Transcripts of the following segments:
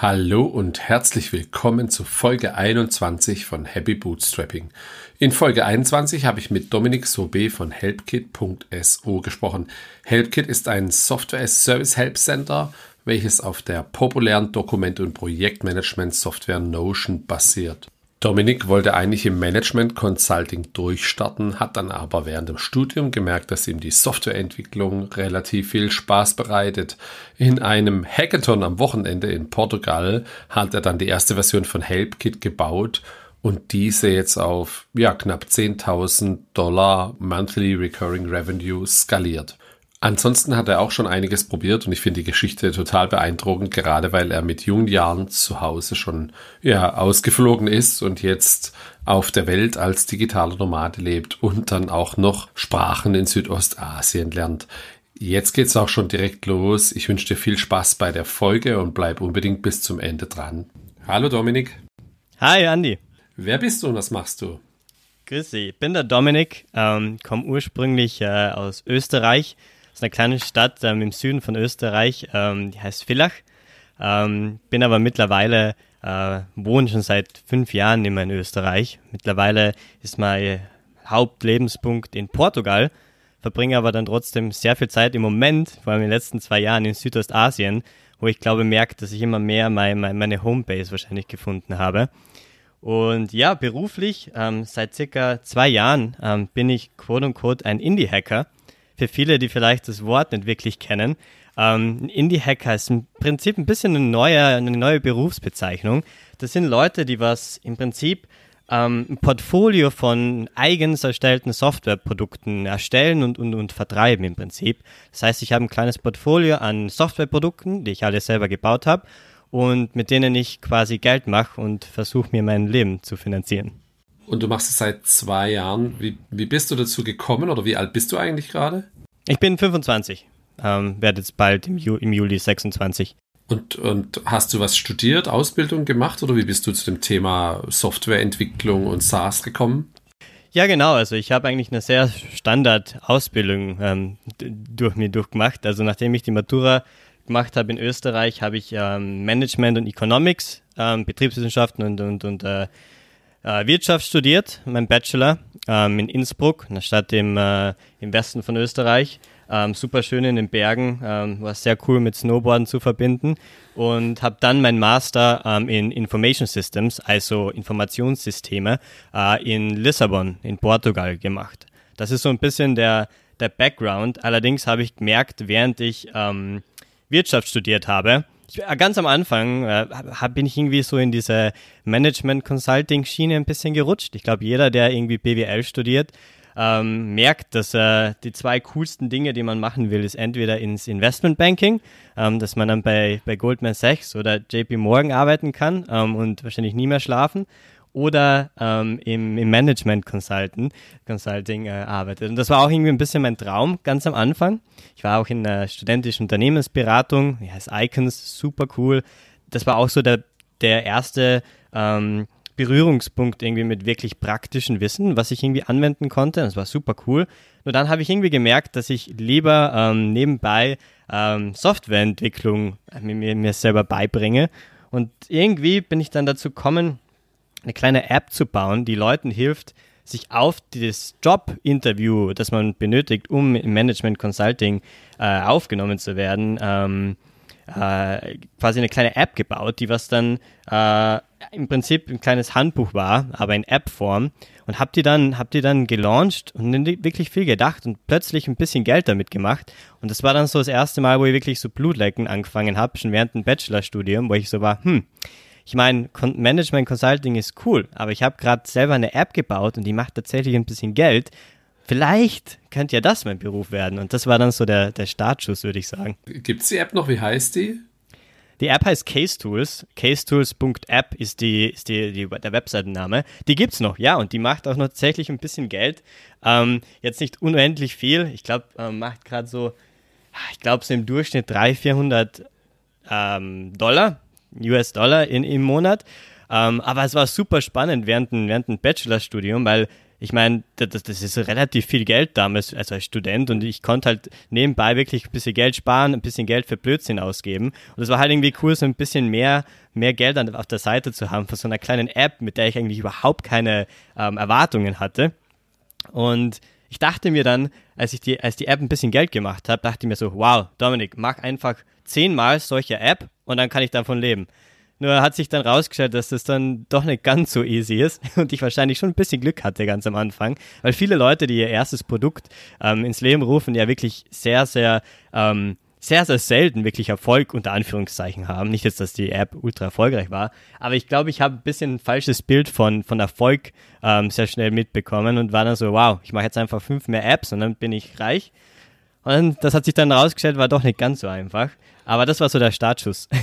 Hallo und herzlich willkommen zu Folge 21 von Happy Bootstrapping. In Folge 21 habe ich mit Dominik Sobe von helpkit.so gesprochen. Helpkit ist ein Software-Service Help Center, welches auf der populären Dokument- und Projektmanagement-Software Notion basiert. Dominik wollte eigentlich im Management Consulting durchstarten, hat dann aber während dem Studium gemerkt, dass ihm die Softwareentwicklung relativ viel Spaß bereitet. In einem Hackathon am Wochenende in Portugal hat er dann die erste Version von HelpKit gebaut und diese jetzt auf ja, knapp 10.000 Dollar Monthly Recurring Revenue skaliert. Ansonsten hat er auch schon einiges probiert und ich finde die Geschichte total beeindruckend, gerade weil er mit jungen Jahren zu Hause schon ja, ausgeflogen ist und jetzt auf der Welt als digitaler Nomade lebt und dann auch noch Sprachen in Südostasien lernt. Jetzt geht's auch schon direkt los. Ich wünsche dir viel Spaß bei der Folge und bleib unbedingt bis zum Ende dran. Hallo Dominik. Hi Andi. Wer bist du und was machst du? Grüß dich, ich bin der Dominik, ähm, komme ursprünglich äh, aus Österreich, ist eine kleine Stadt ähm, im Süden von Österreich, ähm, die heißt Villach. Ähm, bin aber mittlerweile, äh, wohne schon seit fünf Jahren immer in Österreich. Mittlerweile ist mein Hauptlebenspunkt in Portugal, verbringe aber dann trotzdem sehr viel Zeit im Moment, vor allem in den letzten zwei Jahren in Südostasien, wo ich glaube, merke, dass ich immer mehr mein, mein, meine Homebase wahrscheinlich gefunden habe. Und ja, beruflich, ähm, seit circa zwei Jahren ähm, bin ich quote unquote ein Indie-Hacker für viele, die vielleicht das Wort nicht wirklich kennen. Ähm, Indie-Hacker ist im Prinzip ein bisschen eine neue, eine neue Berufsbezeichnung. Das sind Leute, die was im Prinzip ähm, ein Portfolio von eigens erstellten Softwareprodukten erstellen und, und, und vertreiben im Prinzip. Das heißt, ich habe ein kleines Portfolio an Softwareprodukten, die ich alle selber gebaut habe und mit denen ich quasi Geld mache und versuche mir mein Leben zu finanzieren. Und du machst es seit zwei Jahren. Wie, wie bist du dazu gekommen oder wie alt bist du eigentlich gerade? Ich bin 25, ähm, werde jetzt bald im, Ju im Juli 26. Und, und hast du was studiert, Ausbildung gemacht oder wie bist du zu dem Thema Softwareentwicklung und SaaS gekommen? Ja, genau. Also ich habe eigentlich eine sehr Standard-Ausbildung ähm, durch mir durchgemacht. Also nachdem ich die Matura gemacht habe in Österreich, habe ich ähm, Management und Economics, ähm, Betriebswissenschaften und, und, und äh, äh, Wirtschaft studiert, mein Bachelor ähm, in Innsbruck, einer Stadt im, äh, im Westen von Österreich. Ähm, super schön in den Bergen, ähm, war sehr cool mit Snowboarden zu verbinden und habe dann mein Master ähm, in Information Systems, also Informationssysteme, äh, in Lissabon in Portugal gemacht. Das ist so ein bisschen der, der Background. Allerdings habe ich gemerkt, während ich ähm, Wirtschaft studiert habe, ganz am Anfang äh, bin ich irgendwie so in diese Management-Consulting-Schiene ein bisschen gerutscht. Ich glaube, jeder, der irgendwie BWL studiert, ähm, merkt, dass äh, die zwei coolsten Dinge, die man machen will, ist entweder ins Investmentbanking, ähm, dass man dann bei, bei Goldman Sachs oder JP Morgan arbeiten kann ähm, und wahrscheinlich nie mehr schlafen oder ähm, im, im Management Consulting, Consulting äh, arbeitet. Und das war auch irgendwie ein bisschen mein Traum ganz am Anfang. Ich war auch in einer studentischen Unternehmensberatung, die heißt Icons, super cool. Das war auch so der, der erste ähm, Berührungspunkt irgendwie mit wirklich praktischen Wissen, was ich irgendwie anwenden konnte. Das war super cool. Nur dann habe ich irgendwie gemerkt, dass ich lieber ähm, nebenbei ähm, Softwareentwicklung mir, mir selber beibringe. Und irgendwie bin ich dann dazu gekommen, eine kleine App zu bauen, die Leuten hilft, sich auf das Jobinterview, das man benötigt, um im Management Consulting äh, aufgenommen zu werden, ähm, äh, quasi eine kleine App gebaut, die was dann äh, im Prinzip ein kleines Handbuch war, aber in App-Form. Und habt ihr dann, habt ihr dann gelauncht und wirklich viel gedacht und plötzlich ein bisschen Geld damit gemacht. Und das war dann so das erste Mal, wo ich wirklich so Blutlecken angefangen habe, schon während dem Bachelorstudium, wo ich so war, hm, ich meine, Management Consulting ist cool, aber ich habe gerade selber eine App gebaut und die macht tatsächlich ein bisschen Geld. Vielleicht könnte ja das mein Beruf werden. Und das war dann so der, der Startschuss, würde ich sagen. Gibt es die App noch? Wie heißt die? Die App heißt Case Tools. CaseTools.app ist, die, ist die, die, der Webseitenname. Die gibt es noch, ja, und die macht auch noch tatsächlich ein bisschen Geld. Ähm, jetzt nicht unendlich viel. Ich glaube, ähm, macht gerade so, ich glaube, so im Durchschnitt 300, 400 ähm, Dollar US-Dollar im Monat. Ähm, aber es war super spannend während dem, während dem Bachelorstudium, weil ich meine, das, das ist relativ viel Geld damals, also als Student und ich konnte halt nebenbei wirklich ein bisschen Geld sparen, ein bisschen Geld für Blödsinn ausgeben und es war halt irgendwie cool, so ein bisschen mehr, mehr Geld auf der Seite zu haben von so einer kleinen App, mit der ich eigentlich überhaupt keine ähm, Erwartungen hatte und ich dachte mir dann, als ich die, als die App ein bisschen Geld gemacht habe, dachte ich mir so, wow, Dominik, mach einfach zehnmal solche App und dann kann ich davon leben. Nur hat sich dann rausgestellt, dass das dann doch nicht ganz so easy ist und ich wahrscheinlich schon ein bisschen Glück hatte ganz am Anfang, weil viele Leute, die ihr erstes Produkt ähm, ins Leben rufen, ja wirklich sehr, sehr, ähm, sehr, sehr selten wirklich Erfolg unter Anführungszeichen haben. Nicht jetzt, dass die App ultra erfolgreich war, aber ich glaube, ich habe ein bisschen ein falsches Bild von, von Erfolg ähm, sehr schnell mitbekommen und war dann so, wow, ich mache jetzt einfach fünf mehr Apps und dann bin ich reich. Und das hat sich dann rausgestellt, war doch nicht ganz so einfach. Aber das war so der Startschuss.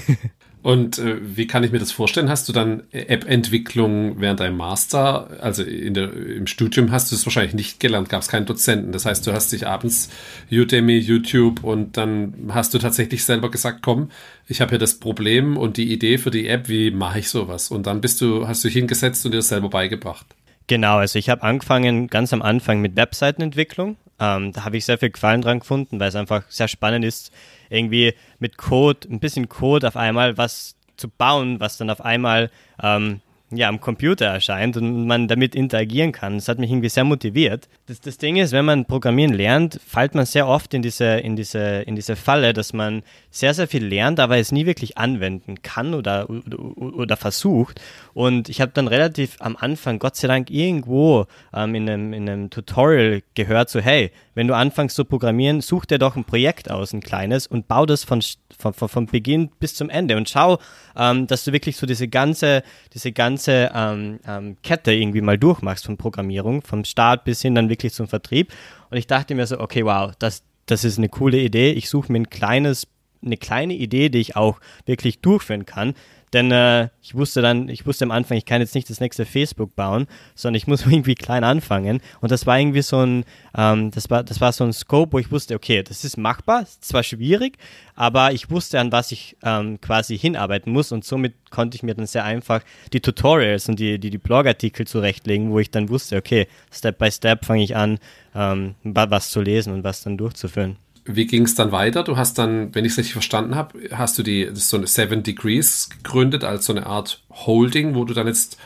Und äh, wie kann ich mir das vorstellen? Hast du dann App-Entwicklung während deinem Master, also der, im Studium hast du es wahrscheinlich nicht gelernt, gab es keinen Dozenten. Das heißt, du hast dich abends Udemy, YouTube und dann hast du tatsächlich selber gesagt, komm, ich habe hier das Problem und die Idee für die App, wie mache ich sowas? Und dann bist du, hast du dich hingesetzt und dir das selber beigebracht. Genau, also ich habe angefangen ganz am Anfang mit Webseitenentwicklung. Ähm, da habe ich sehr viel Gefallen dran gefunden, weil es einfach sehr spannend ist, irgendwie mit Code, ein bisschen Code auf einmal was zu bauen, was dann auf einmal ähm, ja, am Computer erscheint und man damit interagieren kann. Das hat mich irgendwie sehr motiviert. Das, das Ding ist, wenn man Programmieren lernt, fällt man sehr oft in diese, in, diese, in diese Falle, dass man sehr, sehr viel lernt, aber es nie wirklich anwenden kann oder, oder, oder versucht. Und ich habe dann relativ am Anfang, Gott sei Dank, irgendwo ähm, in, einem, in einem Tutorial gehört, so hey, wenn du anfängst zu programmieren, such dir doch ein Projekt aus, ein kleines, und bau das von, von, von, von Beginn bis zum Ende und schau, ähm, dass du wirklich so diese ganze, diese ganze ähm, ähm, Kette irgendwie mal durchmachst von Programmierung, vom Start bis hin dann wirklich zum Vertrieb. Und ich dachte mir so, okay, wow, das, das ist eine coole Idee. Ich suche mir ein kleines eine kleine Idee, die ich auch wirklich durchführen kann. Denn äh, ich wusste dann, ich wusste am Anfang, ich kann jetzt nicht das nächste Facebook bauen, sondern ich muss irgendwie klein anfangen. Und das war irgendwie so ein, ähm, das war, das war so ein Scope, wo ich wusste, okay, das ist machbar, ist zwar schwierig, aber ich wusste, an was ich ähm, quasi hinarbeiten muss und somit konnte ich mir dann sehr einfach die Tutorials und die, die, die Blogartikel zurechtlegen, wo ich dann wusste, okay, Step by Step fange ich an, ähm, was zu lesen und was dann durchzuführen wie ging es dann weiter? Du hast dann, wenn ich es richtig verstanden habe, hast du die so eine Seven Degrees gegründet als so eine Art Holding, wo du dann jetzt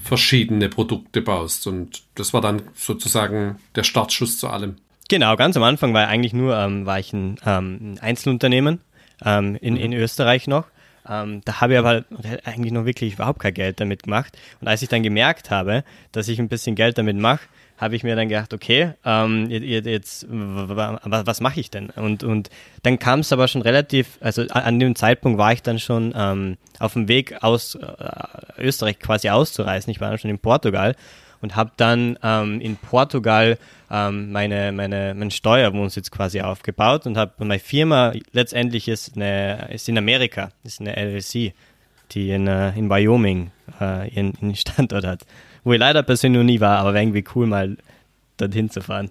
verschiedene Produkte baust. Und das war dann sozusagen der Startschuss zu allem. Genau, ganz am Anfang war eigentlich nur ähm, war ich ein, ähm, ein Einzelunternehmen ähm, in, in Österreich noch. Ähm, da habe ich aber eigentlich noch wirklich überhaupt kein Geld damit gemacht. Und als ich dann gemerkt habe, dass ich ein bisschen Geld damit mache, habe ich mir dann gedacht, okay, ähm, jetzt, was mache ich denn? Und, und dann kam es aber schon relativ, also an dem Zeitpunkt war ich dann schon ähm, auf dem Weg aus äh, Österreich quasi auszureisen. Ich war dann schon in Portugal und habe dann ähm, in Portugal ähm, meine, meine, meinen Steuerwohnsitz quasi aufgebaut und habe meine Firma letztendlich ist, eine, ist in Amerika, ist eine LLC, die in, äh, in Wyoming äh, ihren, ihren Standort hat wo ich leider persönlich noch nie war, aber wäre irgendwie cool, mal dorthin zu fahren.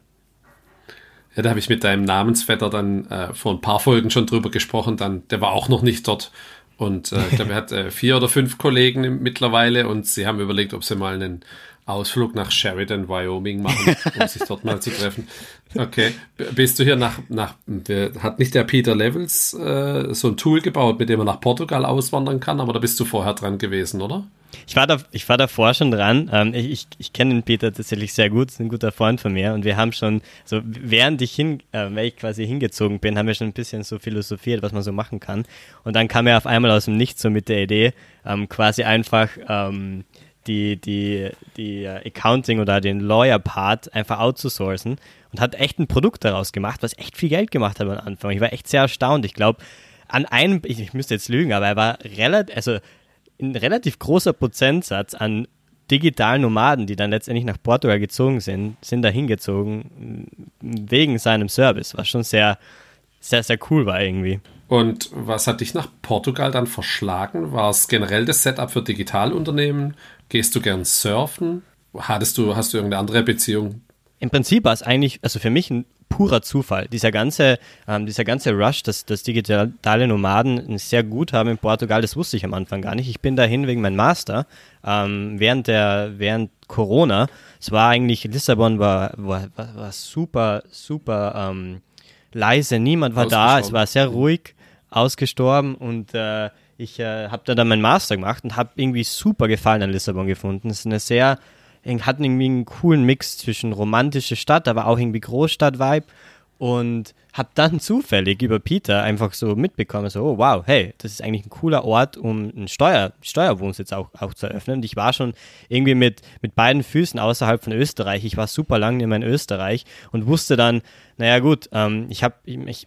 Ja, da habe ich mit deinem Namensvetter dann äh, vor ein paar Folgen schon drüber gesprochen. Dann, der war auch noch nicht dort. Und äh, ich glaube, er hat äh, vier oder fünf Kollegen mittlerweile und sie haben überlegt, ob sie mal einen Ausflug nach Sheridan, Wyoming machen, um sich dort mal zu treffen. Okay. Bist du hier nach, nach hat nicht der Peter Levels äh, so ein Tool gebaut, mit dem man nach Portugal auswandern kann, aber da bist du vorher dran gewesen, oder? Ich war, da, ich war davor schon dran. Ähm, ich ich, ich kenne den Peter tatsächlich sehr gut, ist ein guter Freund von mir. Und wir haben schon, so während ich hin, äh, ich quasi hingezogen bin, haben wir schon ein bisschen so philosophiert, was man so machen kann. Und dann kam er auf einmal aus dem Nichts so mit der Idee, ähm, quasi einfach ähm, die, die, die äh, Accounting oder den Lawyer-Part einfach outzusourcen und hat echt ein Produkt daraus gemacht, was echt viel Geld gemacht hat am Anfang. Ich war echt sehr erstaunt. Ich glaube, an einem, ich, ich müsste jetzt lügen, aber er war relativ, also ein relativ großer Prozentsatz an digitalen Nomaden, die dann letztendlich nach Portugal gezogen sind, sind da hingezogen wegen seinem Service, was schon sehr, sehr, sehr cool war irgendwie. Und was hat dich nach Portugal dann verschlagen? War es generell das Setup für Digitalunternehmen? Gehst du gern surfen? Hattest du, hast du irgendeine andere Beziehung? Im Prinzip war es eigentlich, also für mich ein purer Zufall. Dieser ganze, ähm, dieser ganze Rush, dass, dass digitale Nomaden sehr gut haben in Portugal, das wusste ich am Anfang gar nicht. Ich bin dahin wegen meinem Master ähm, während der während Corona. Es war eigentlich Lissabon war war, war, war super super ähm, leise, niemand war da, es war sehr ruhig, ausgestorben und äh, ich äh, habe da dann meinen Master gemacht und habe irgendwie super Gefallen an Lissabon gefunden. Es ist eine sehr hat irgendwie einen coolen Mix zwischen romantische Stadt, aber auch irgendwie Großstadt-Vibe und habe dann zufällig über Peter einfach so mitbekommen, so, oh wow, hey, das ist eigentlich ein cooler Ort, um einen Steuer, Steuerwohnsitz auch, auch zu eröffnen. Und ich war schon irgendwie mit, mit beiden Füßen außerhalb von Österreich. Ich war super lange immer in Österreich und wusste dann, naja gut, ähm, ich habe,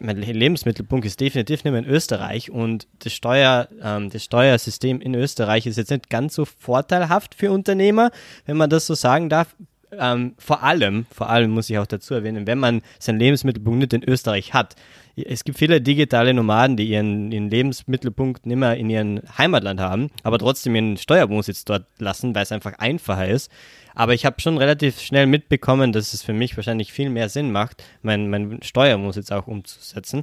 mein Lebensmittelpunkt ist definitiv nicht mehr in Österreich und das, Steuer, ähm, das Steuersystem in Österreich ist jetzt nicht ganz so vorteilhaft für Unternehmer, wenn man das so sagen darf ähm, vor allem, vor allem muss ich auch dazu erwähnen, wenn man seinen Lebensmittelpunkt nicht in Österreich hat. Es gibt viele digitale Nomaden, die ihren, ihren Lebensmittelpunkt nicht mehr in ihrem Heimatland haben, aber trotzdem ihren Steuerwohnsitz dort lassen, weil es einfach einfacher ist. Aber ich habe schon relativ schnell mitbekommen, dass es für mich wahrscheinlich viel mehr Sinn macht, meinen mein Steuerwohnsitz auch umzusetzen.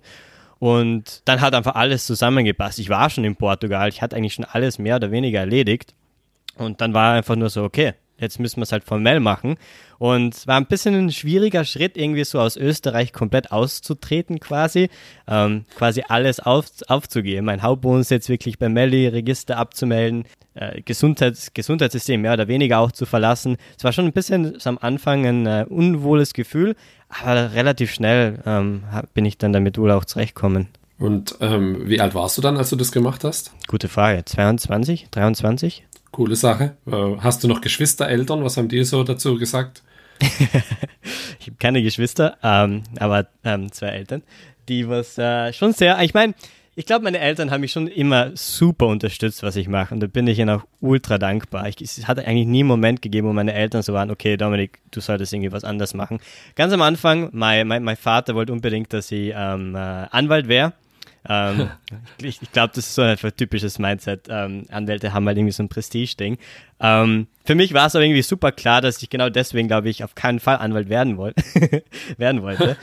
Und dann hat einfach alles zusammengepasst. Ich war schon in Portugal, ich hatte eigentlich schon alles mehr oder weniger erledigt. Und dann war einfach nur so, okay, jetzt müssen wir es halt formell machen. Und es war ein bisschen ein schwieriger Schritt, irgendwie so aus Österreich komplett auszutreten quasi. Ähm, quasi alles auf, aufzugeben. Mein Hauptwohnsitz jetzt wirklich beim Melli-Register abzumelden, äh, Gesundheits Gesundheitssystem mehr oder weniger auch zu verlassen. Es war schon ein bisschen am Anfang ein äh, unwohles Gefühl, aber relativ schnell ähm, bin ich dann damit wohl auch zurechtkommen. Und ähm, wie alt warst du dann, als du das gemacht hast? Gute Frage. 22, 23? Coole Sache. Äh, hast du noch Geschwister, Eltern? Was haben die so dazu gesagt? ich habe keine Geschwister, ähm, aber ähm, zwei Eltern, die was äh, schon sehr, ich meine, ich glaube, meine Eltern haben mich schon immer super unterstützt, was ich mache. Und da bin ich ihnen auch ultra dankbar. Ich, es hat eigentlich nie einen Moment gegeben, wo meine Eltern so waren, okay, Dominik, du solltest irgendwie was anders machen. Ganz am Anfang, mein, mein, mein Vater wollte unbedingt, dass ich ähm, äh, Anwalt wäre. Ähm, ich ich glaube, das ist so ein typisches Mindset. Ähm, Anwälte haben halt irgendwie so ein Prestige-Ding. Ähm, für mich war es aber irgendwie super klar, dass ich genau deswegen, glaube ich, auf keinen Fall Anwalt werden, wollt werden wollte.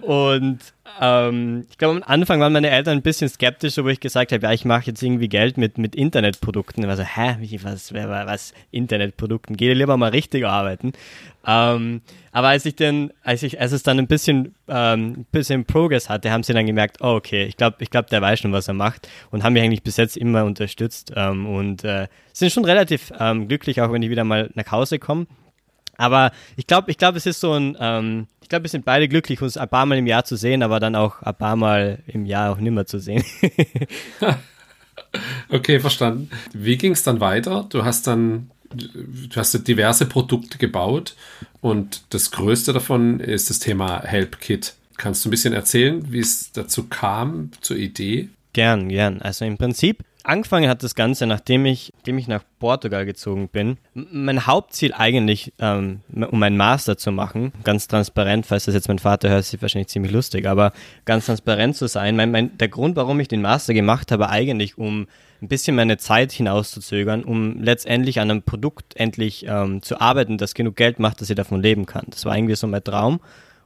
Und ähm, ich glaube, am Anfang waren meine Eltern ein bisschen skeptisch, wo ich gesagt habe, ja, ich mache jetzt irgendwie Geld mit, mit Internetprodukten. Also, hä, was, was, Internetprodukten? Geh lieber mal richtig arbeiten. Ähm, aber als ich dann, als ich, als es dann ein bisschen, ähm, bisschen Progress hatte, haben sie dann gemerkt, oh, okay, ich glaube, ich glaube, der weiß schon, was er macht und haben mich eigentlich bis jetzt immer unterstützt ähm, und äh, sind schon relativ ähm, glücklich, auch wenn ich wieder mal nach Hause komme. Aber ich glaube, ich glaube, es ist so ein, ähm, ich glaube, wir sind beide glücklich, uns ein paar Mal im Jahr zu sehen, aber dann auch ein paar Mal im Jahr auch nimmer zu sehen. okay, verstanden. Wie ging es dann weiter? Du hast dann du hast diverse Produkte gebaut und das größte davon ist das Thema HelpKit. Kannst du ein bisschen erzählen, wie es dazu kam, zur Idee? Gern, gern. Also im Prinzip angefangen hat das Ganze, nachdem ich, nachdem ich nach Portugal gezogen bin. Mein Hauptziel eigentlich, ähm, um meinen Master zu machen, ganz transparent, falls das jetzt mein Vater hört, ist wahrscheinlich ziemlich lustig, aber ganz transparent zu sein. Mein, mein, der Grund, warum ich den Master gemacht habe, eigentlich um ein bisschen meine Zeit hinauszuzögern, um letztendlich an einem Produkt endlich ähm, zu arbeiten, das genug Geld macht, dass ich davon leben kann. Das war irgendwie so mein Traum.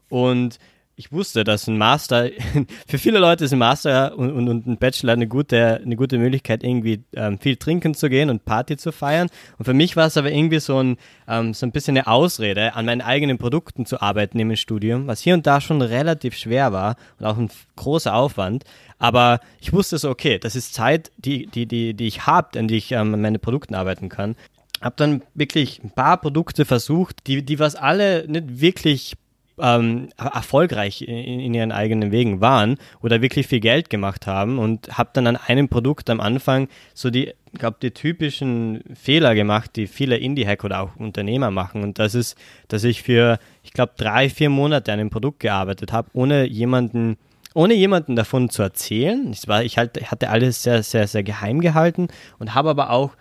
Und ich wusste, dass ein Master, für viele Leute ist ein Master und, und, und ein Bachelor eine gute, eine gute Möglichkeit, irgendwie ähm, viel trinken zu gehen und Party zu feiern. Und für mich war es aber irgendwie so ein, ähm, so ein bisschen eine Ausrede, an meinen eigenen Produkten zu arbeiten im Studium, was hier und da schon relativ schwer war und auch ein großer Aufwand. Aber ich wusste so, okay, das ist Zeit, die, die, die, die ich habe, an die ich ähm, an meine Produkten arbeiten kann. Hab dann wirklich ein paar Produkte versucht, die, die was alle nicht wirklich ähm, erfolgreich in, in, ihren eigenen Wegen waren oder wirklich viel Geld gemacht haben und habe dann an einem Produkt am Anfang so die, glaube die typischen Fehler gemacht, die viele Indie-Hack oder auch Unternehmer machen und das ist, dass ich für, ich glaube, drei, vier Monate an einem Produkt gearbeitet habe, ohne jemanden ohne jemanden davon zu erzählen. Ich, war, ich halt, hatte alles sehr, sehr, sehr geheim gehalten und habe aber auch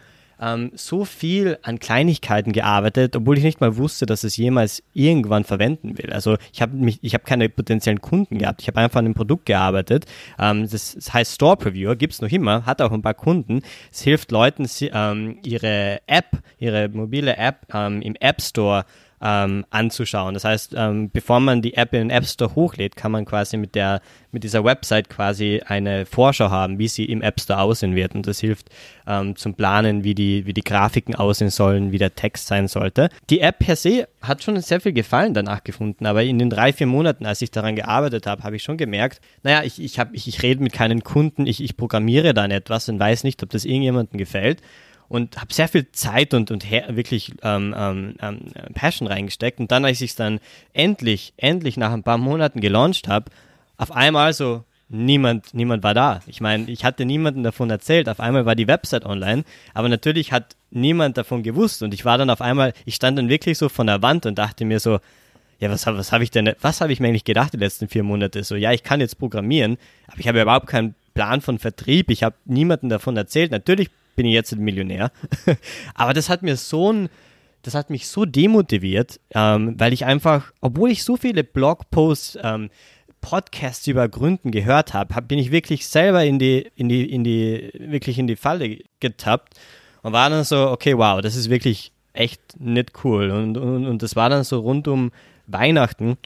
ähm, so viel an Kleinigkeiten gearbeitet, obwohl ich nicht mal wusste, dass es jemals irgendwann verwenden will. Also ich habe mich, ich habe keine potenziellen Kunden gehabt. Ich habe einfach an einem Produkt gearbeitet. Ähm, das, das, heißt Store Previewer, gibt es noch immer, hat auch ein paar Kunden. Es hilft Leuten, sie, ähm, ihre App, ihre mobile App ähm, im App Store ähm, anzuschauen. Das heißt, ähm, bevor man die App in den App Store hochlädt, kann man quasi mit der mit dieser Website quasi eine Vorschau haben, wie sie im App Store aussehen wird. Und das hilft ähm, zum Planen, wie die, wie die Grafiken aussehen sollen, wie der Text sein sollte. Die App per se hat schon sehr viel Gefallen danach gefunden, aber in den drei, vier Monaten, als ich daran gearbeitet habe, habe ich schon gemerkt, naja, ich, ich, ich, ich rede mit keinen Kunden, ich, ich programmiere dann etwas und weiß nicht, ob das irgendjemandem gefällt und habe sehr viel Zeit und, und wirklich ähm, ähm, ähm, Passion reingesteckt. Und dann, als ich es dann endlich, endlich nach ein paar Monaten gelauncht habe, auf einmal so, niemand, niemand war da. Ich meine, ich hatte niemanden davon erzählt. Auf einmal war die Website online, aber natürlich hat niemand davon gewusst. Und ich war dann auf einmal, ich stand dann wirklich so von der Wand und dachte mir so, ja, was, was habe ich denn, was habe ich mir eigentlich gedacht die letzten vier Monate? So, ja, ich kann jetzt programmieren, aber ich habe überhaupt keinen Plan von Vertrieb. Ich habe niemanden davon erzählt. Natürlich bin ich jetzt ein Millionär. Aber das hat mir so ein, das hat mich so demotiviert, ähm, weil ich einfach, obwohl ich so viele Blogposts, ähm, Podcasts über Gründen gehört habe, hab, bin ich wirklich selber in die, in die, in die, wirklich in die Falle getappt und war dann so, okay, wow, das ist wirklich echt nicht cool. Und, und, und das war dann so rund um Weihnachten.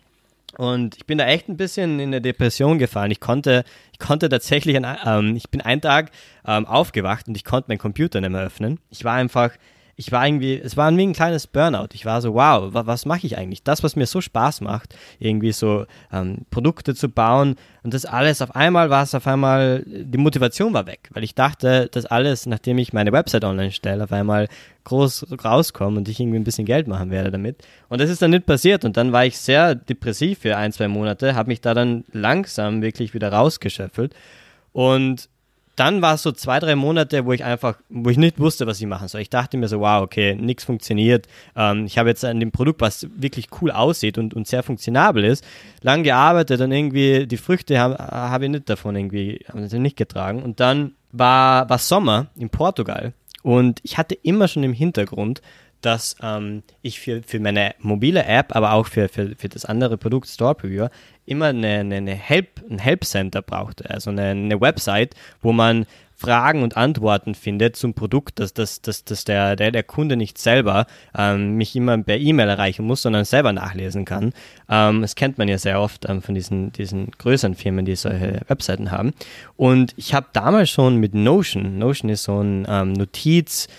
Und ich bin da echt ein bisschen in eine Depression gefallen. Ich konnte, ich konnte tatsächlich, ein, ähm, ich bin einen Tag ähm, aufgewacht und ich konnte meinen Computer nicht mehr öffnen. Ich war einfach, ich war irgendwie, es war wie ein kleines Burnout. Ich war so, wow, was, was mache ich eigentlich? Das, was mir so Spaß macht, irgendwie so ähm, Produkte zu bauen und das alles, auf einmal war es auf einmal, die Motivation war weg, weil ich dachte, dass alles, nachdem ich meine Website online stelle, auf einmal groß rauskommt und ich irgendwie ein bisschen Geld machen werde damit. Und das ist dann nicht passiert und dann war ich sehr depressiv für ein, zwei Monate, habe mich da dann langsam wirklich wieder rausgeschöpfelt und dann war es so zwei, drei Monate, wo ich einfach, wo ich nicht wusste, was ich machen soll. Ich dachte mir so, wow, okay, nichts funktioniert. Ähm, ich habe jetzt an dem Produkt, was wirklich cool aussieht und, und sehr funktionabel ist, lang gearbeitet und irgendwie die Früchte habe hab ich nicht davon irgendwie, nicht getragen. Und dann war, war Sommer in Portugal und ich hatte immer schon im Hintergrund, dass ähm, ich für, für meine mobile App, aber auch für, für, für das andere Produkt Store Previewer immer eine, eine Help, ein Help Center brauchte, also eine, eine Website, wo man Fragen und Antworten findet zum Produkt, dass, dass, dass, dass der, der, der Kunde nicht selber ähm, mich immer per E-Mail erreichen muss, sondern selber nachlesen kann. Ähm, das kennt man ja sehr oft ähm, von diesen, diesen größeren Firmen, die solche Webseiten haben. Und ich habe damals schon mit Notion, Notion ist so ein ähm, Notiz-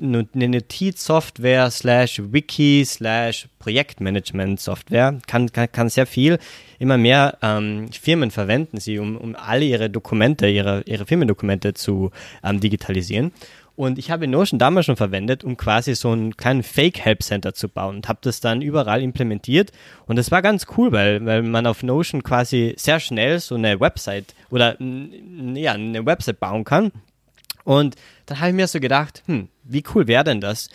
eine Notizsoftware slash Wiki slash Projektmanagement-Software. Kann, kann, kann sehr viel. Immer mehr ähm, Firmen verwenden sie, um, um alle ihre Dokumente, ihre, ihre Firmendokumente zu ähm, digitalisieren. Und ich habe Notion damals schon verwendet, um quasi so einen kleinen Fake-Help-Center zu bauen und habe das dann überall implementiert. Und das war ganz cool, weil, weil man auf Notion quasi sehr schnell so eine Website oder ja, eine Website bauen kann und dann habe ich mir so gedacht, hm, wie cool wäre denn das,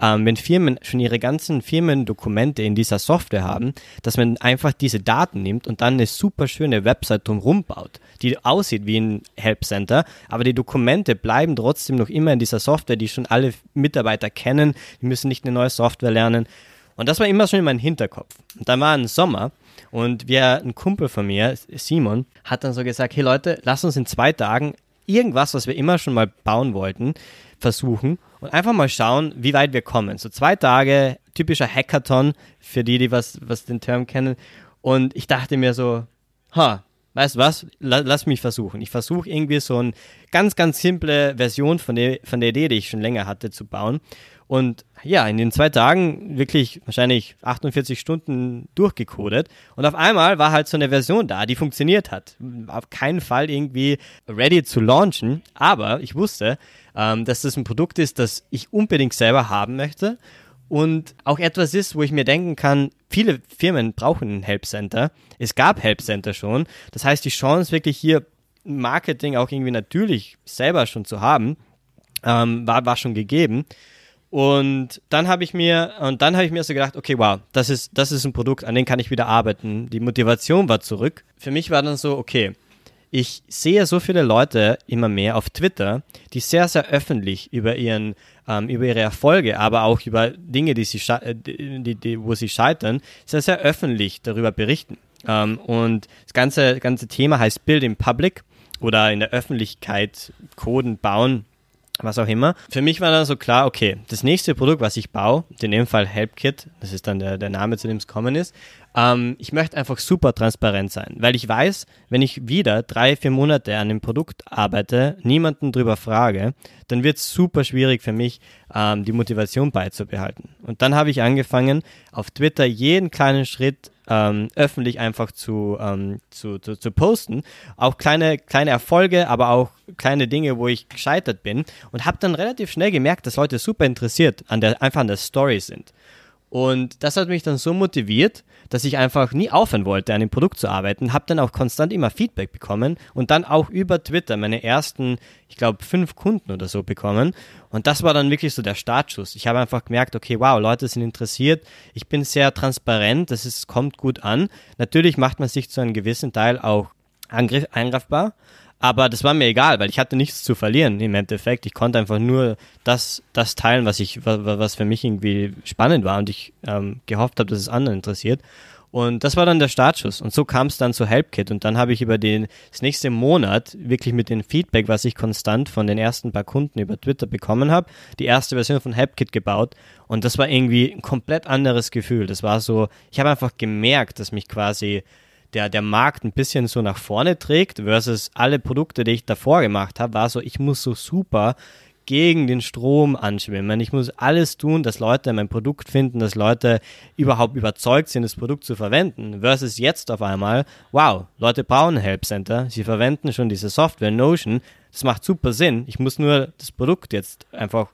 ähm, wenn Firmen schon ihre ganzen Firmendokumente in dieser Software haben, dass man einfach diese Daten nimmt und dann eine super schöne Website drumherum baut, die aussieht wie ein Help Center, aber die Dokumente bleiben trotzdem noch immer in dieser Software, die schon alle Mitarbeiter kennen, die müssen nicht eine neue Software lernen. Und das war immer schon in meinem Hinterkopf. Und dann war ein Sommer und wir, ein Kumpel von mir, Simon, hat dann so gesagt, hey Leute, lass uns in zwei Tagen irgendwas, was wir immer schon mal bauen wollten, versuchen und einfach mal schauen, wie weit wir kommen. So zwei Tage, typischer Hackathon, für die, die was, was den Term kennen. Und ich dachte mir so, ha, weißt du was, lass mich versuchen. Ich versuche irgendwie so eine ganz, ganz simple Version von der, von der Idee, die ich schon länger hatte, zu bauen. Und ja, in den zwei Tagen wirklich wahrscheinlich 48 Stunden durchgecodet. Und auf einmal war halt so eine Version da, die funktioniert hat. Auf keinen Fall irgendwie ready zu launchen. Aber ich wusste, ähm, dass das ein Produkt ist, das ich unbedingt selber haben möchte. Und auch etwas ist, wo ich mir denken kann, viele Firmen brauchen ein Help Center. Es gab Help Center schon. Das heißt, die Chance wirklich hier Marketing auch irgendwie natürlich selber schon zu haben, ähm, war, war schon gegeben. Und dann habe ich mir, und dann habe ich mir so gedacht, okay, wow, das ist, das ist ein Produkt, an dem kann ich wieder arbeiten. Die Motivation war zurück. Für mich war dann so, okay, ich sehe so viele Leute immer mehr auf Twitter, die sehr, sehr öffentlich über ihren, ähm, über ihre Erfolge, aber auch über Dinge, die sie, äh, die, die, wo sie scheitern, sehr, sehr öffentlich darüber berichten. Ähm, und das ganze, ganze Thema heißt Build in Public oder in der Öffentlichkeit Coden bauen was auch immer. Für mich war dann so klar, okay, das nächste Produkt, was ich baue, in dem Fall HelpKit, das ist dann der, der Name, zu dem es kommen ist, ähm, ich möchte einfach super transparent sein, weil ich weiß, wenn ich wieder drei, vier Monate an dem Produkt arbeite, niemanden drüber frage, dann wird es super schwierig für mich, ähm, die Motivation beizubehalten. Und dann habe ich angefangen, auf Twitter jeden kleinen Schritt ähm, öffentlich einfach zu, ähm, zu, zu, zu posten. Auch kleine, kleine Erfolge, aber auch kleine Dinge, wo ich gescheitert bin. Und habe dann relativ schnell gemerkt, dass Leute super interessiert an der, einfach an der Story sind. Und das hat mich dann so motiviert, dass ich einfach nie aufhören wollte, an dem Produkt zu arbeiten. Habe dann auch konstant immer Feedback bekommen und dann auch über Twitter meine ersten, ich glaube, fünf Kunden oder so bekommen. Und das war dann wirklich so der Startschuss. Ich habe einfach gemerkt, okay, wow, Leute sind interessiert. Ich bin sehr transparent, das ist, kommt gut an. Natürlich macht man sich zu einem gewissen Teil auch angreifbar, aber das war mir egal, weil ich hatte nichts zu verlieren im Endeffekt. Ich konnte einfach nur das, das teilen, was ich, was für mich irgendwie spannend war und ich ähm, gehofft habe, dass es anderen interessiert. Und das war dann der Startschuss. Und so kam es dann zu HelpKit. Und dann habe ich über den, das nächste Monat wirklich mit dem Feedback, was ich konstant von den ersten paar Kunden über Twitter bekommen habe, die erste Version von HelpKit gebaut. Und das war irgendwie ein komplett anderes Gefühl. Das war so, ich habe einfach gemerkt, dass mich quasi der, der Markt ein bisschen so nach vorne trägt, versus alle Produkte, die ich davor gemacht habe, war so, ich muss so super gegen den Strom anschwimmen. Ich muss alles tun, dass Leute mein Produkt finden, dass Leute überhaupt überzeugt sind, das Produkt zu verwenden. Versus jetzt auf einmal, wow, Leute brauchen Help Center, sie verwenden schon diese Software Notion, das macht super Sinn. Ich muss nur das Produkt jetzt einfach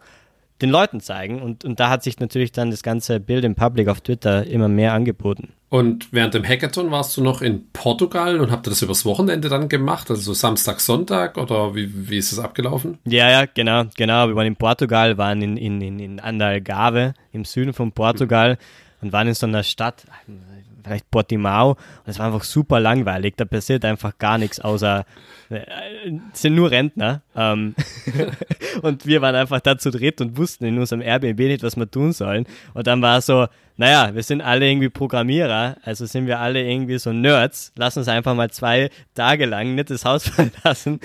den Leuten zeigen. Und, und da hat sich natürlich dann das ganze Bild im Public auf Twitter immer mehr angeboten. Und während dem Hackathon warst du noch in Portugal und habt ihr das übers Wochenende dann gemacht? Also so Samstag, Sonntag oder wie, wie ist es abgelaufen? Ja, ja, genau, genau. Wir waren in Portugal, waren in, in, in, in Andalgarve im Süden von Portugal mhm. und waren in so einer Stadt, vielleicht Portimao. Und es war einfach super langweilig. Da passiert einfach gar nichts außer, sind nur Rentner. Ähm, und wir waren einfach da zu dritt und wussten in unserem Airbnb nicht, was wir tun sollen. Und dann war so, naja, wir sind alle irgendwie Programmierer, also sind wir alle irgendwie so Nerds. Lass uns einfach mal zwei Tage lang nicht das Haus verlassen,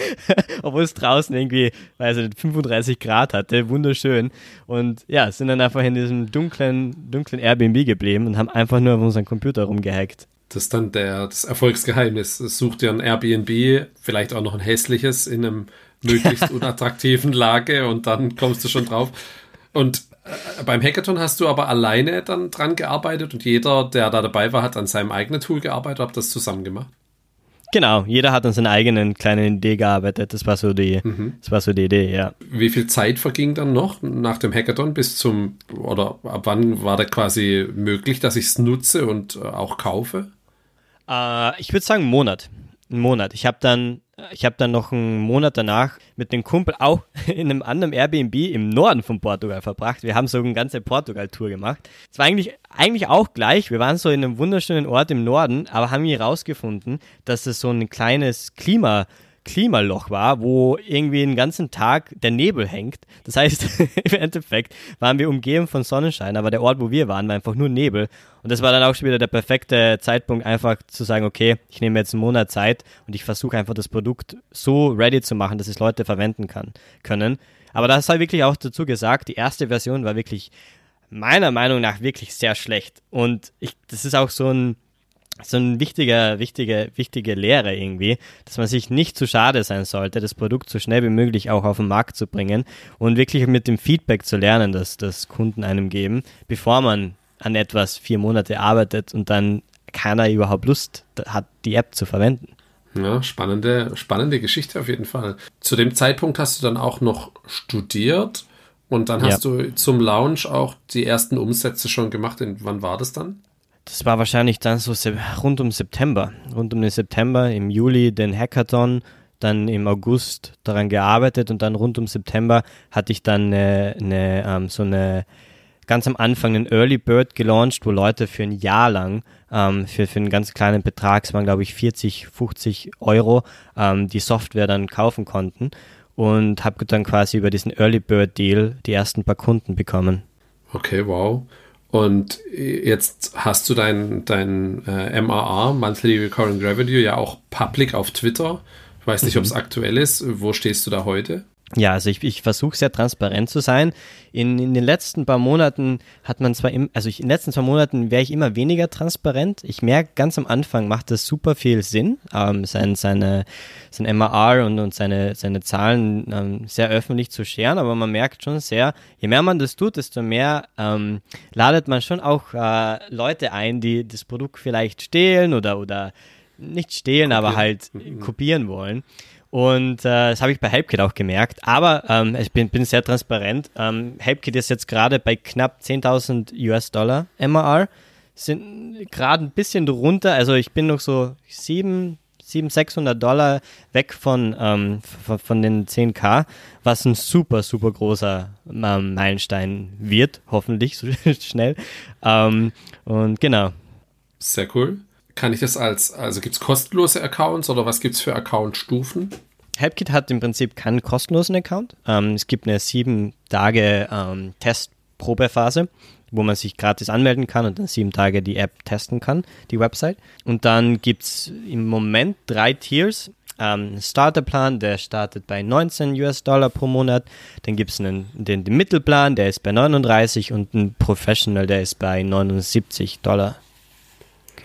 obwohl es draußen irgendwie, weiß ich nicht, 35 Grad hatte, wunderschön. Und ja, sind dann einfach in diesem dunklen, dunklen Airbnb geblieben und haben einfach nur auf unseren Computer rumgehackt. Das ist dann der, das Erfolgsgeheimnis. Such dir ein Airbnb, vielleicht auch noch ein hässliches in einem möglichst unattraktiven Lage und dann kommst du schon drauf. Und äh, beim Hackathon hast du aber alleine dann dran gearbeitet und jeder, der da dabei war, hat an seinem eigenen Tool gearbeitet, habt das zusammen gemacht? Genau, jeder hat an seiner eigenen kleinen Idee gearbeitet. Das war so die, mhm. das war so die Idee, ja. Wie viel Zeit verging dann noch nach dem Hackathon bis zum, oder ab wann war da quasi möglich, dass ich es nutze und äh, auch kaufe? Äh, ich würde sagen, einen Monat. Einen Monat. Ich habe dann ich dann noch einen Monat danach mit dem Kumpel auch in einem anderen Airbnb im Norden von Portugal verbracht. Wir haben so eine ganze Portugal-Tour gemacht. Es war eigentlich, eigentlich auch gleich. Wir waren so in einem wunderschönen Ort im Norden, aber haben hier rausgefunden, dass es so ein kleines Klima, Klimaloch war, wo irgendwie den ganzen Tag der Nebel hängt. Das heißt, im Endeffekt waren wir umgeben von Sonnenschein, aber der Ort, wo wir waren, war einfach nur Nebel. Und das war dann auch schon wieder der perfekte Zeitpunkt, einfach zu sagen, okay, ich nehme jetzt einen Monat Zeit und ich versuche einfach das Produkt so ready zu machen, dass es Leute verwenden kann, können. Aber das sei wirklich auch dazu gesagt, die erste Version war wirklich meiner Meinung nach wirklich sehr schlecht. Und ich, das ist auch so ein so ein wichtiger, wichtige, wichtige Lehre irgendwie, dass man sich nicht zu schade sein sollte, das Produkt so schnell wie möglich auch auf den Markt zu bringen und wirklich mit dem Feedback zu lernen, das, das Kunden einem geben, bevor man an etwas vier Monate arbeitet und dann keiner überhaupt Lust hat, die App zu verwenden. Ja, spannende, spannende Geschichte auf jeden Fall. Zu dem Zeitpunkt hast du dann auch noch studiert und dann hast ja. du zum Launch auch die ersten Umsätze schon gemacht. Und wann war das dann? Das war wahrscheinlich dann so rund um September. Rund um den September, im Juli den Hackathon, dann im August daran gearbeitet und dann rund um September hatte ich dann eine, eine, ähm, so eine ganz am Anfang einen Early Bird gelauncht, wo Leute für ein Jahr lang ähm, für, für einen ganz kleinen Betrag, es waren glaube ich 40, 50 Euro, ähm, die Software dann kaufen konnten und habe dann quasi über diesen Early Bird Deal die ersten paar Kunden bekommen. Okay, wow. Und jetzt hast du dein, dein äh, MRR, Monthly Recurring Revenue, ja auch public auf Twitter. Ich weiß nicht, mhm. ob es aktuell ist. Wo stehst du da heute? Ja, also ich, ich versuche sehr transparent zu sein. In, in den letzten paar Monaten hat man zwar, im, also ich, in den letzten zwei Monaten wäre ich immer weniger transparent. Ich merke, ganz am Anfang macht das super viel Sinn, ähm, sein, seine, sein MAR und, und seine, seine Zahlen ähm, sehr öffentlich zu scheren, aber man merkt schon sehr, je mehr man das tut, desto mehr ähm, ladet man schon auch äh, Leute ein, die das Produkt vielleicht stehlen oder, oder nicht stehlen, kopieren. aber halt mhm. kopieren wollen. Und äh, das habe ich bei HelpKit auch gemerkt. Aber ähm, ich bin, bin sehr transparent. Ähm, HelpKit ist jetzt gerade bei knapp 10.000 US-Dollar MRR. Sind gerade ein bisschen drunter. Also ich bin noch so 7, 700, 600 Dollar weg von, ähm, von, von, den 10k, was ein super, super großer ähm, Meilenstein wird. Hoffentlich so schnell. Ähm, und genau. Sehr cool. Kann ich das als, also gibt es kostenlose Accounts oder was gibt es für Account-Stufen? HelpKit hat im Prinzip keinen kostenlosen Account. Ähm, es gibt eine sieben Tage ähm, Testprobephase, wo man sich gratis anmelden kann und dann sieben Tage die App testen kann, die Website. Und dann gibt es im Moment drei Tiers. Ähm, Starterplan, der startet bei 19 US-Dollar pro Monat. Dann gibt es den, den Mittelplan, der ist bei 39 und ein Professional, der ist bei 79 Dollar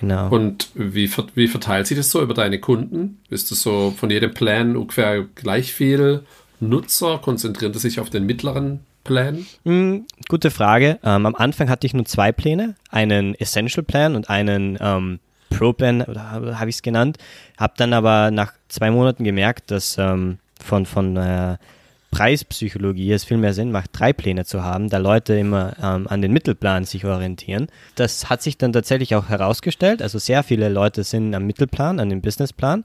Genau. Und wie, wie verteilt sich das so über deine Kunden? Ist das so von jedem Plan ungefähr gleich viel Nutzer? Konzentriert es sich auf den mittleren Plan? Mm, gute Frage. Ähm, am Anfang hatte ich nur zwei Pläne, einen Essential Plan und einen ähm, Pro Plan, oder habe ich es genannt. Habe dann aber nach zwei Monaten gemerkt, dass ähm, von, von äh, Preispsychologie es viel mehr Sinn macht, drei Pläne zu haben, da Leute immer ähm, an den Mittelplan sich orientieren. Das hat sich dann tatsächlich auch herausgestellt. Also sehr viele Leute sind am Mittelplan, an dem Businessplan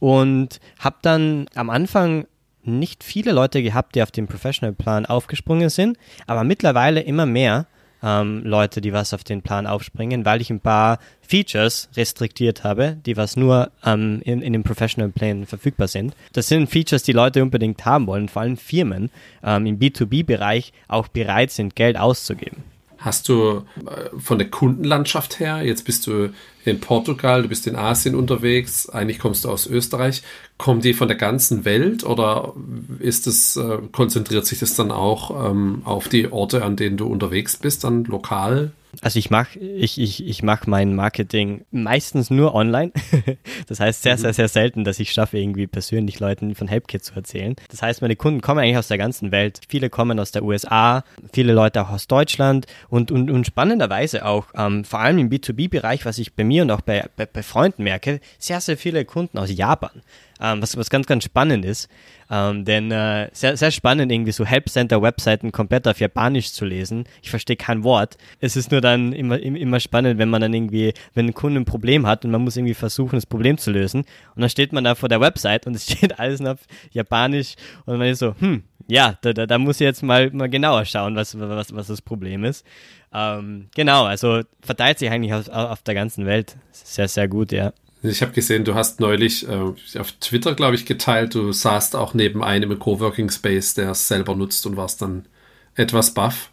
und habe dann am Anfang nicht viele Leute gehabt, die auf dem Professional-Plan aufgesprungen sind, aber mittlerweile immer mehr ähm, Leute, die was auf den Plan aufspringen, weil ich ein paar Features restriktiert habe, die was nur ähm, in, in den Professional Plan verfügbar sind. Das sind Features, die Leute unbedingt haben wollen, vor allem Firmen ähm, im B2B-Bereich auch bereit sind, Geld auszugeben. Hast du äh, von der Kundenlandschaft her, jetzt bist du in Portugal, du bist in Asien unterwegs, eigentlich kommst du aus Österreich, kommen die von der ganzen Welt oder ist es, äh, konzentriert sich das dann auch ähm, auf die Orte, an denen du unterwegs bist, dann lokal? Also ich mache ich, ich, ich mach mein Marketing meistens nur online. das heißt sehr, sehr, mhm. sehr selten, dass ich schaffe, irgendwie persönlich Leuten von HelpKit zu erzählen. Das heißt, meine Kunden kommen eigentlich aus der ganzen Welt. Viele kommen aus der USA, viele Leute auch aus Deutschland und, und, und spannenderweise auch, ähm, vor allem im B2B-Bereich, was ich bei mir und auch bei, bei, bei Freunden merke, sehr, sehr viele Kunden aus Japan ähm, was, was ganz, ganz spannend ist. Ähm, denn äh, sehr, sehr spannend, irgendwie so Helpcenter-Webseiten komplett auf Japanisch zu lesen. Ich verstehe kein Wort. Es ist nur dann immer, immer spannend, wenn man dann irgendwie, wenn ein Kunde ein Problem hat und man muss irgendwie versuchen, das Problem zu lösen. Und dann steht man da vor der Website und es steht alles auf Japanisch und man ist so, hm, ja, da, da, da muss ich jetzt mal, mal genauer schauen, was, was, was das Problem ist. Ähm, genau, also verteilt sich eigentlich auf, auf der ganzen Welt. Sehr, sehr gut, ja. Ich habe gesehen, du hast neulich äh, auf Twitter, glaube ich, geteilt, du saßt auch neben einem im Coworking Space, der es selber nutzt und warst dann etwas baff.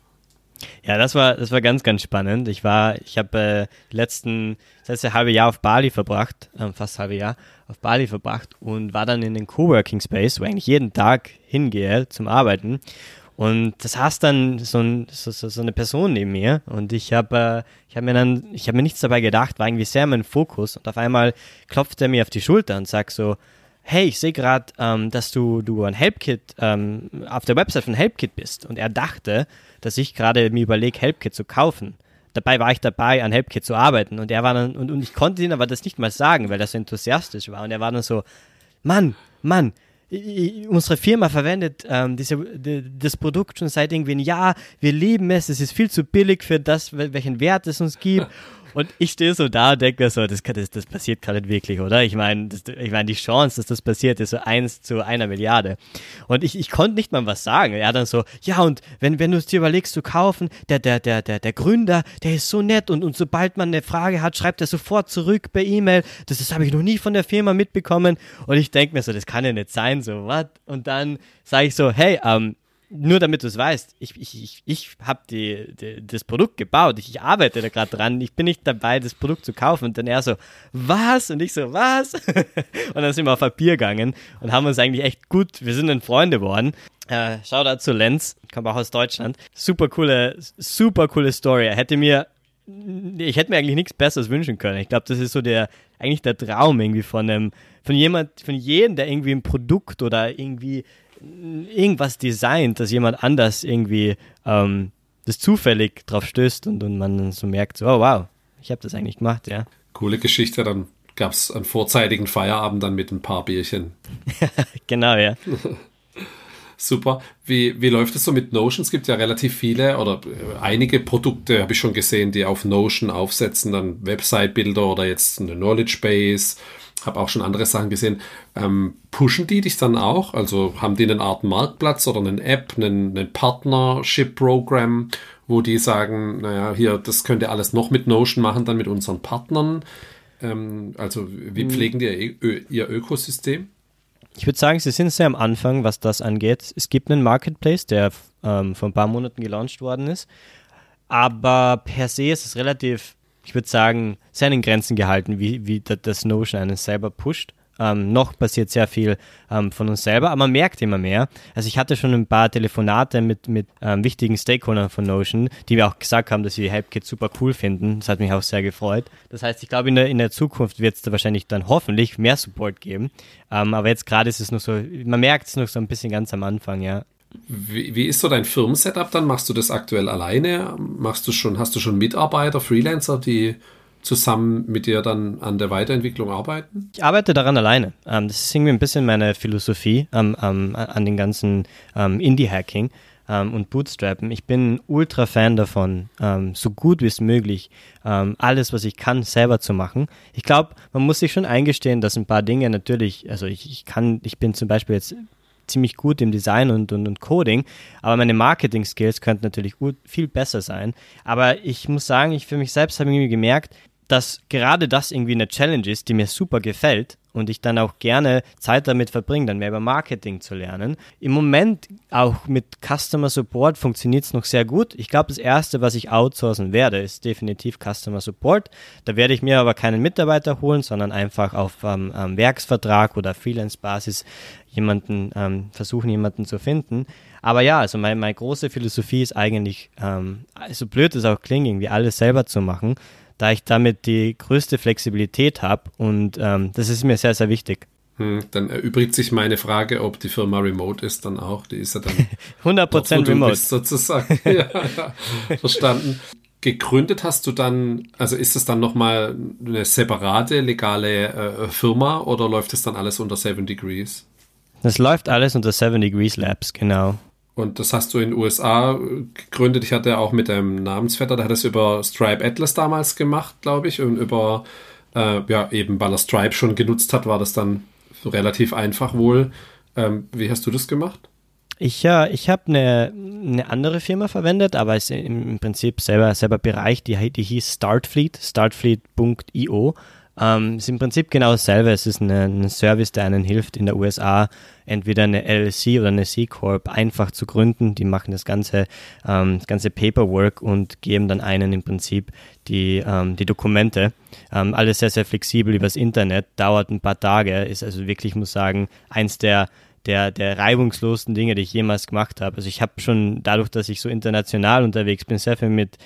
Ja, das war, das war ganz, ganz spannend. Ich war, ich habe äh, letzten, das letzte halbe Jahr auf Bali verbracht, äh, fast halbe Jahr auf Bali verbracht und war dann in den Coworking Space, wo ich eigentlich jeden Tag hingehe zum Arbeiten. Und das saß dann so, ein, so, so, eine Person neben mir und ich habe äh, hab mir dann, ich habe mir nichts dabei gedacht, war irgendwie sehr mein Fokus und auf einmal klopft er mir auf die Schulter und sagt so, hey, ich sehe gerade, ähm, dass du, du ein HelpKit ähm, auf der Website von HelpKit bist. Und er dachte, dass ich gerade mir überlege, HelpKit zu kaufen. Dabei war ich dabei, an HelpKit zu arbeiten. Und er war dann, und, und ich konnte ihn aber das nicht mal sagen, weil er so enthusiastisch war. Und er war dann so, Mann, Mann, unsere Firma verwendet ähm, diese, die, das Produkt schon seit irgendwie einem Jahr. Wir lieben es, es ist viel zu billig für das, welchen Wert es uns gibt. Und ich stehe so da und denke mir so, das, das, das passiert gerade wirklich, oder? Ich meine, ich meine, die Chance, dass das passiert, ist so eins zu einer Milliarde. Und ich, ich konnte nicht mal was sagen. Er dann so, ja, und wenn, wenn du es dir überlegst zu kaufen, der, der, der, der, der Gründer, der ist so nett und, und sobald man eine Frage hat, schreibt er sofort zurück per E-Mail. Das, das habe ich noch nie von der Firma mitbekommen. Und ich denke mir so, das kann ja nicht sein, so, was? Und dann sage ich so, hey, ähm, nur damit du es weißt, ich, ich, ich, ich habe die, die, das Produkt gebaut, ich, ich arbeite da gerade dran, ich bin nicht dabei, das Produkt zu kaufen. Und dann er so, was? Und ich so, was? und dann sind wir auf Papier gegangen und haben uns eigentlich echt gut, wir sind dann Freunde geworden. Äh, Shoutout zu Lenz, kommt auch aus Deutschland. Super coole, super coole Story. Er hätte mir ich hätte mir eigentlich nichts Besseres wünschen können. Ich glaube, das ist so der, eigentlich der Traum irgendwie von einem, von jemand, von jedem, der irgendwie ein Produkt oder irgendwie irgendwas designt, dass jemand anders irgendwie ähm, das zufällig drauf stößt und, und man dann so merkt, so, oh wow, ich habe das eigentlich gemacht, ja. Coole Geschichte, dann gab es einen vorzeitigen Feierabend dann mit ein paar Bierchen. genau, ja. Super. Wie, wie läuft es so mit Notion? Es gibt ja relativ viele oder äh, einige Produkte, habe ich schon gesehen, die auf Notion aufsetzen, dann Website-Bilder oder jetzt eine Knowledge Base. Habe auch schon andere Sachen gesehen. Ähm, pushen die dich dann auch? Also haben die eine Art Marktplatz oder eine App, einen, einen Partnership-Programm, wo die sagen, naja, hier, das könnt ihr alles noch mit Notion machen, dann mit unseren Partnern. Ähm, also wie hm. pflegen die ihr, ihr Ökosystem? Ich würde sagen, sie sind sehr am Anfang, was das angeht. Es gibt einen Marketplace, der ähm, vor ein paar Monaten gelauncht worden ist. Aber per se ist es relativ, ich würde sagen, sehr in Grenzen gehalten, wie, wie das Notion einen selber pusht. Ähm, noch passiert sehr viel ähm, von uns selber, aber man merkt immer mehr. Also ich hatte schon ein paar Telefonate mit, mit ähm, wichtigen Stakeholdern von Notion, die mir auch gesagt haben, dass sie HelpKit super cool finden. Das hat mich auch sehr gefreut. Das heißt, ich glaube, in der, in der Zukunft wird es da wahrscheinlich dann hoffentlich mehr Support geben. Ähm, aber jetzt gerade ist es noch so, man merkt es noch so ein bisschen ganz am Anfang, ja. Wie, wie, ist so dein Firmensetup dann? Machst du das aktuell alleine? Machst du schon, hast du schon Mitarbeiter, Freelancer, die zusammen mit dir dann an der Weiterentwicklung arbeiten? Ich arbeite daran alleine. Ähm, das ist irgendwie ein bisschen meine Philosophie ähm, ähm, an den ganzen Indie-Hacking und Bootstrappen. Ich bin ultra Fan davon, so gut wie es möglich alles, was ich kann, selber zu machen. Ich glaube, man muss sich schon eingestehen, dass ein paar Dinge natürlich, also ich, ich kann, ich bin zum Beispiel jetzt ziemlich gut im Design und, und, und Coding, aber meine Marketing-Skills könnten natürlich viel besser sein. Aber ich muss sagen, ich für mich selbst habe irgendwie gemerkt, dass gerade das irgendwie eine Challenge ist, die mir super gefällt und ich dann auch gerne Zeit damit verbringe, dann mehr über Marketing zu lernen. Im Moment auch mit Customer Support funktioniert es noch sehr gut. Ich glaube, das Erste, was ich outsourcen werde, ist definitiv Customer Support. Da werde ich mir aber keinen Mitarbeiter holen, sondern einfach auf ähm, Werksvertrag oder Freelance-Basis jemanden ähm, versuchen, jemanden zu finden. Aber ja, also mein, meine große Philosophie ist eigentlich, ähm, so blöd es auch klingt, irgendwie alles selber zu machen da ich damit die größte Flexibilität habe und ähm, das ist mir sehr, sehr wichtig. Hm, dann erübrigt sich meine Frage, ob die Firma remote ist dann auch. Die ist ja dann 100% remote. sozusagen. ja, ja, verstanden. Gegründet hast du dann, also ist es dann nochmal eine separate legale äh, Firma oder läuft es dann alles unter Seven Degrees? Das läuft alles unter Seven Degrees Labs, genau. Und das hast du in den USA gegründet. Ich hatte auch mit deinem Namensvetter, der hat das über Stripe Atlas damals gemacht, glaube ich. Und über, äh, ja, eben weil er Stripe schon genutzt hat, war das dann relativ einfach wohl. Ähm, wie hast du das gemacht? Ich, ja, ich habe eine, eine andere Firma verwendet, aber ist im Prinzip selber, selber Bereich, die, die hieß Startfleet, startfleet.io. Ähm, ist im Prinzip genau dasselbe. Es ist ein Service, der einen hilft, in der USA entweder eine LLC oder eine C-Corp einfach zu gründen. Die machen das ganze, ähm, das ganze Paperwork und geben dann einen im Prinzip die, ähm, die Dokumente. Ähm, alles sehr, sehr flexibel übers Internet, dauert ein paar Tage, ist also wirklich, muss sagen, eins der der, der reibungslosen Dinge, die ich jemals gemacht habe. Also ich habe schon dadurch, dass ich so international unterwegs bin, sehr viel mit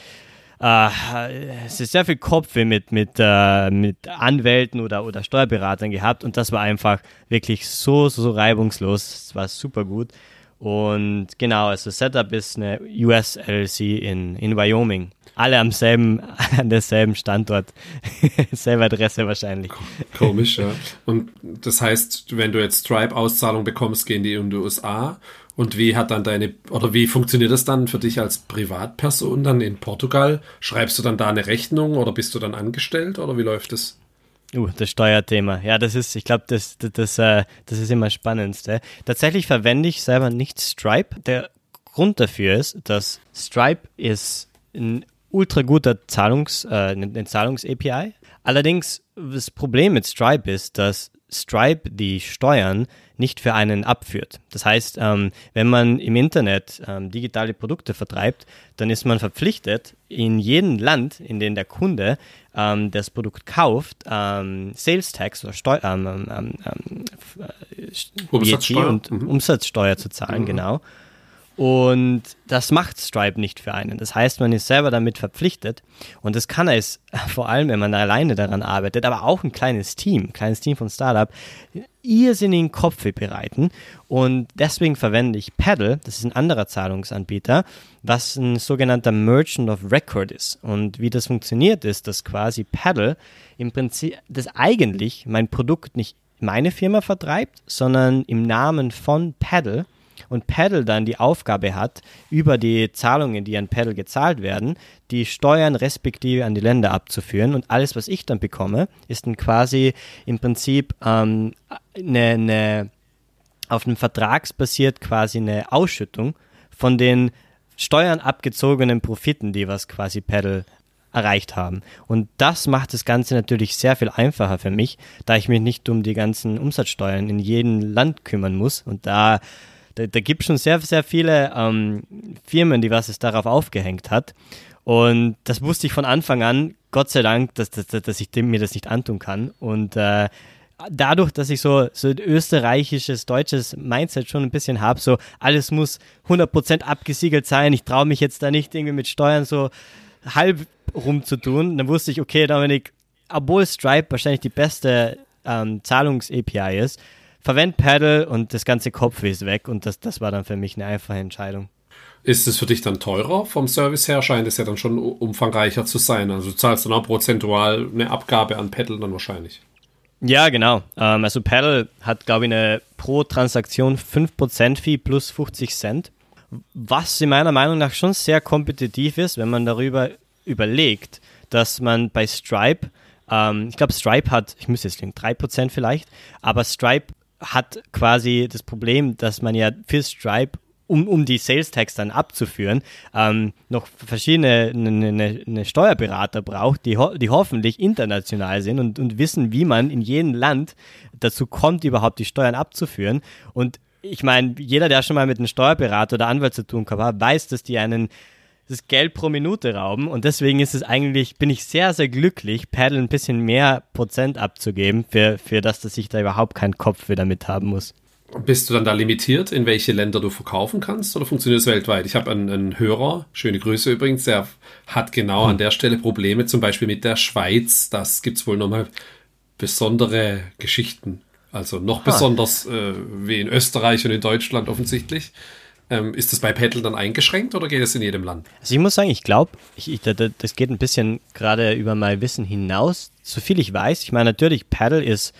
äh, es ist sehr viel Kopfweh mit, mit, äh, mit Anwälten oder, oder Steuerberatern gehabt und das war einfach wirklich so, so, so reibungslos. Es war super gut. Und genau, also Setup ist eine US LLC in, in Wyoming. Alle am selben, an derselben Standort. Selbe Adresse wahrscheinlich. Komisch, ja. Und das heißt, wenn du jetzt Stripe-Auszahlung bekommst, gehen die in die USA und wie hat dann deine, oder wie funktioniert das dann für dich als Privatperson dann in Portugal? Schreibst du dann da eine Rechnung oder bist du dann angestellt oder wie läuft das? Uh, das Steuerthema. Ja, das ist, ich glaube, das, das, das, äh, das ist immer spannendste. Tatsächlich verwende ich selber nicht Stripe. Der Grund dafür ist, dass Stripe ist ein ultra guter Zahlungs, äh, eine Zahlungs-API. Allerdings, das Problem mit Stripe ist, dass Stripe die Steuern nicht für einen abführt. Das heißt, ähm, wenn man im Internet ähm, digitale Produkte vertreibt, dann ist man verpflichtet, in jedem Land, in dem der Kunde ähm, das Produkt kauft, ähm, Sales Tax oder Steu ähm, ähm, äh, Umsatzsteuer. und mhm. Umsatzsteuer zu zahlen, mhm. genau. Und das macht Stripe nicht für einen. Das heißt, man ist selber damit verpflichtet. Und das kann es, vor allem wenn man alleine daran arbeitet, aber auch ein kleines Team, ein kleines Team von Startup, irrsinnigen Kopf bereiten. Und deswegen verwende ich Paddle, das ist ein anderer Zahlungsanbieter, was ein sogenannter Merchant of Record ist. Und wie das funktioniert, ist, dass quasi Paddle im Prinzip, das eigentlich mein Produkt nicht meine Firma vertreibt, sondern im Namen von Paddle und Paddle dann die Aufgabe hat, über die Zahlungen, die an Paddle gezahlt werden, die Steuern respektive an die Länder abzuführen. Und alles, was ich dann bekomme, ist dann quasi im Prinzip ähm, eine, eine, auf einem Vertragsbasiert quasi eine Ausschüttung von den Steuern abgezogenen Profiten, die was quasi Paddle erreicht haben. Und das macht das Ganze natürlich sehr viel einfacher für mich, da ich mich nicht um die ganzen Umsatzsteuern in jedem Land kümmern muss und da da, da gibt es schon sehr, sehr viele ähm, Firmen, die was es darauf aufgehängt hat. Und das wusste ich von Anfang an, Gott sei Dank, dass, dass, dass ich mir das nicht antun kann. Und äh, dadurch, dass ich so, so ein österreichisches, deutsches Mindset schon ein bisschen habe, so alles muss 100% abgesiegelt sein, ich traue mich jetzt da nicht irgendwie mit Steuern so halb rumzutun, dann wusste ich, okay, Dominik, obwohl Stripe wahrscheinlich die beste ähm, Zahlungs-API ist, verwend Paddle und das ganze Kopfweh ist weg und das, das war dann für mich eine einfache Entscheidung. Ist es für dich dann teurer vom Service her? Scheint es ja dann schon umfangreicher zu sein. Also du zahlst dann auch prozentual eine Abgabe an Paddle dann wahrscheinlich. Ja, genau. Ähm, also Paddle hat, glaube ich, eine pro Transaktion 5% Fee plus 50 Cent. Was in meiner Meinung nach schon sehr kompetitiv ist, wenn man darüber überlegt, dass man bei Stripe, ähm, ich glaube Stripe hat, ich müsste jetzt legen, 3% vielleicht, aber Stripe hat quasi das Problem, dass man ja für Stripe um, um die Sales Tax dann abzuführen, ähm, noch verschiedene eine ne, ne Steuerberater braucht, die, ho die hoffentlich international sind und, und wissen, wie man in jedem Land dazu kommt, überhaupt die Steuern abzuführen. Und ich meine, jeder, der schon mal mit einem Steuerberater oder Anwalt zu tun gehabt hat, weiß, dass die einen das Geld pro Minute rauben und deswegen ist es eigentlich, bin ich sehr, sehr glücklich, Paddle ein bisschen mehr Prozent abzugeben, für, für das, dass ich da überhaupt keinen Kopf wieder mit haben muss. Bist du dann da limitiert, in welche Länder du verkaufen kannst oder funktioniert es weltweit? Ich habe einen, einen, Hörer, schöne Grüße übrigens, der hat genau hm. an der Stelle Probleme, zum Beispiel mit der Schweiz. Das gibt es wohl nochmal besondere Geschichten. Also noch ha. besonders äh, wie in Österreich und in Deutschland offensichtlich. Ähm, ist das bei Paddle dann eingeschränkt oder geht es in jedem Land? Also ich muss sagen, ich glaube, das geht ein bisschen gerade über mein Wissen hinaus. So viel ich weiß, ich meine natürlich, Paddle ist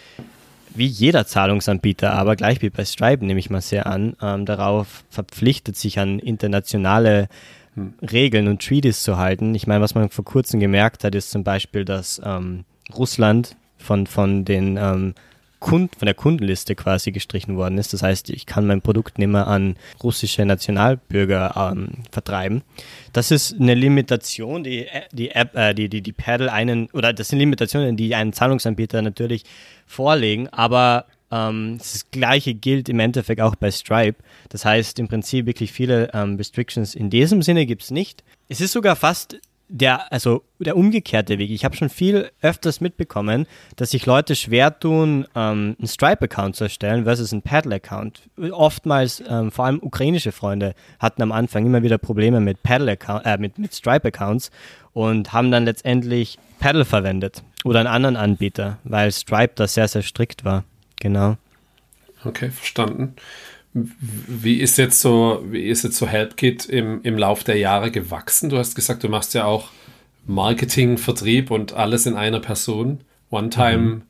wie jeder Zahlungsanbieter, aber gleich wie bei Stripe nehme ich mal sehr an, ähm, darauf verpflichtet, sich an internationale hm. Regeln und Treaties zu halten. Ich meine, was man vor kurzem gemerkt hat, ist zum Beispiel, dass ähm, Russland von, von den ähm, Kund, von der Kundenliste quasi gestrichen worden ist. Das heißt, ich kann mein Produkt nicht mehr an russische Nationalbürger ähm, vertreiben. Das ist eine Limitation, die die App, äh, die, die, die Paddle einen, oder das sind Limitationen, die einen Zahlungsanbieter natürlich vorlegen, aber ähm, das Gleiche gilt im Endeffekt auch bei Stripe. Das heißt, im Prinzip wirklich viele ähm, Restrictions in diesem Sinne gibt es nicht. Es ist sogar fast der, also der umgekehrte Weg. Ich habe schon viel öfters mitbekommen, dass sich Leute schwer tun, ähm, einen Stripe-Account zu erstellen versus einen Paddle-Account. Oftmals, ähm, vor allem ukrainische Freunde, hatten am Anfang immer wieder Probleme mit Paddle-Account, äh, mit, mit Stripe-Accounts und haben dann letztendlich Paddle verwendet oder einen anderen Anbieter, weil Stripe da sehr, sehr strikt war. Genau. Okay, verstanden. Wie ist jetzt so, wie ist jetzt so HelpKit im, im Lauf der Jahre gewachsen? Du hast gesagt, du machst ja auch Marketing, Vertrieb und alles in einer Person. One-Time mhm.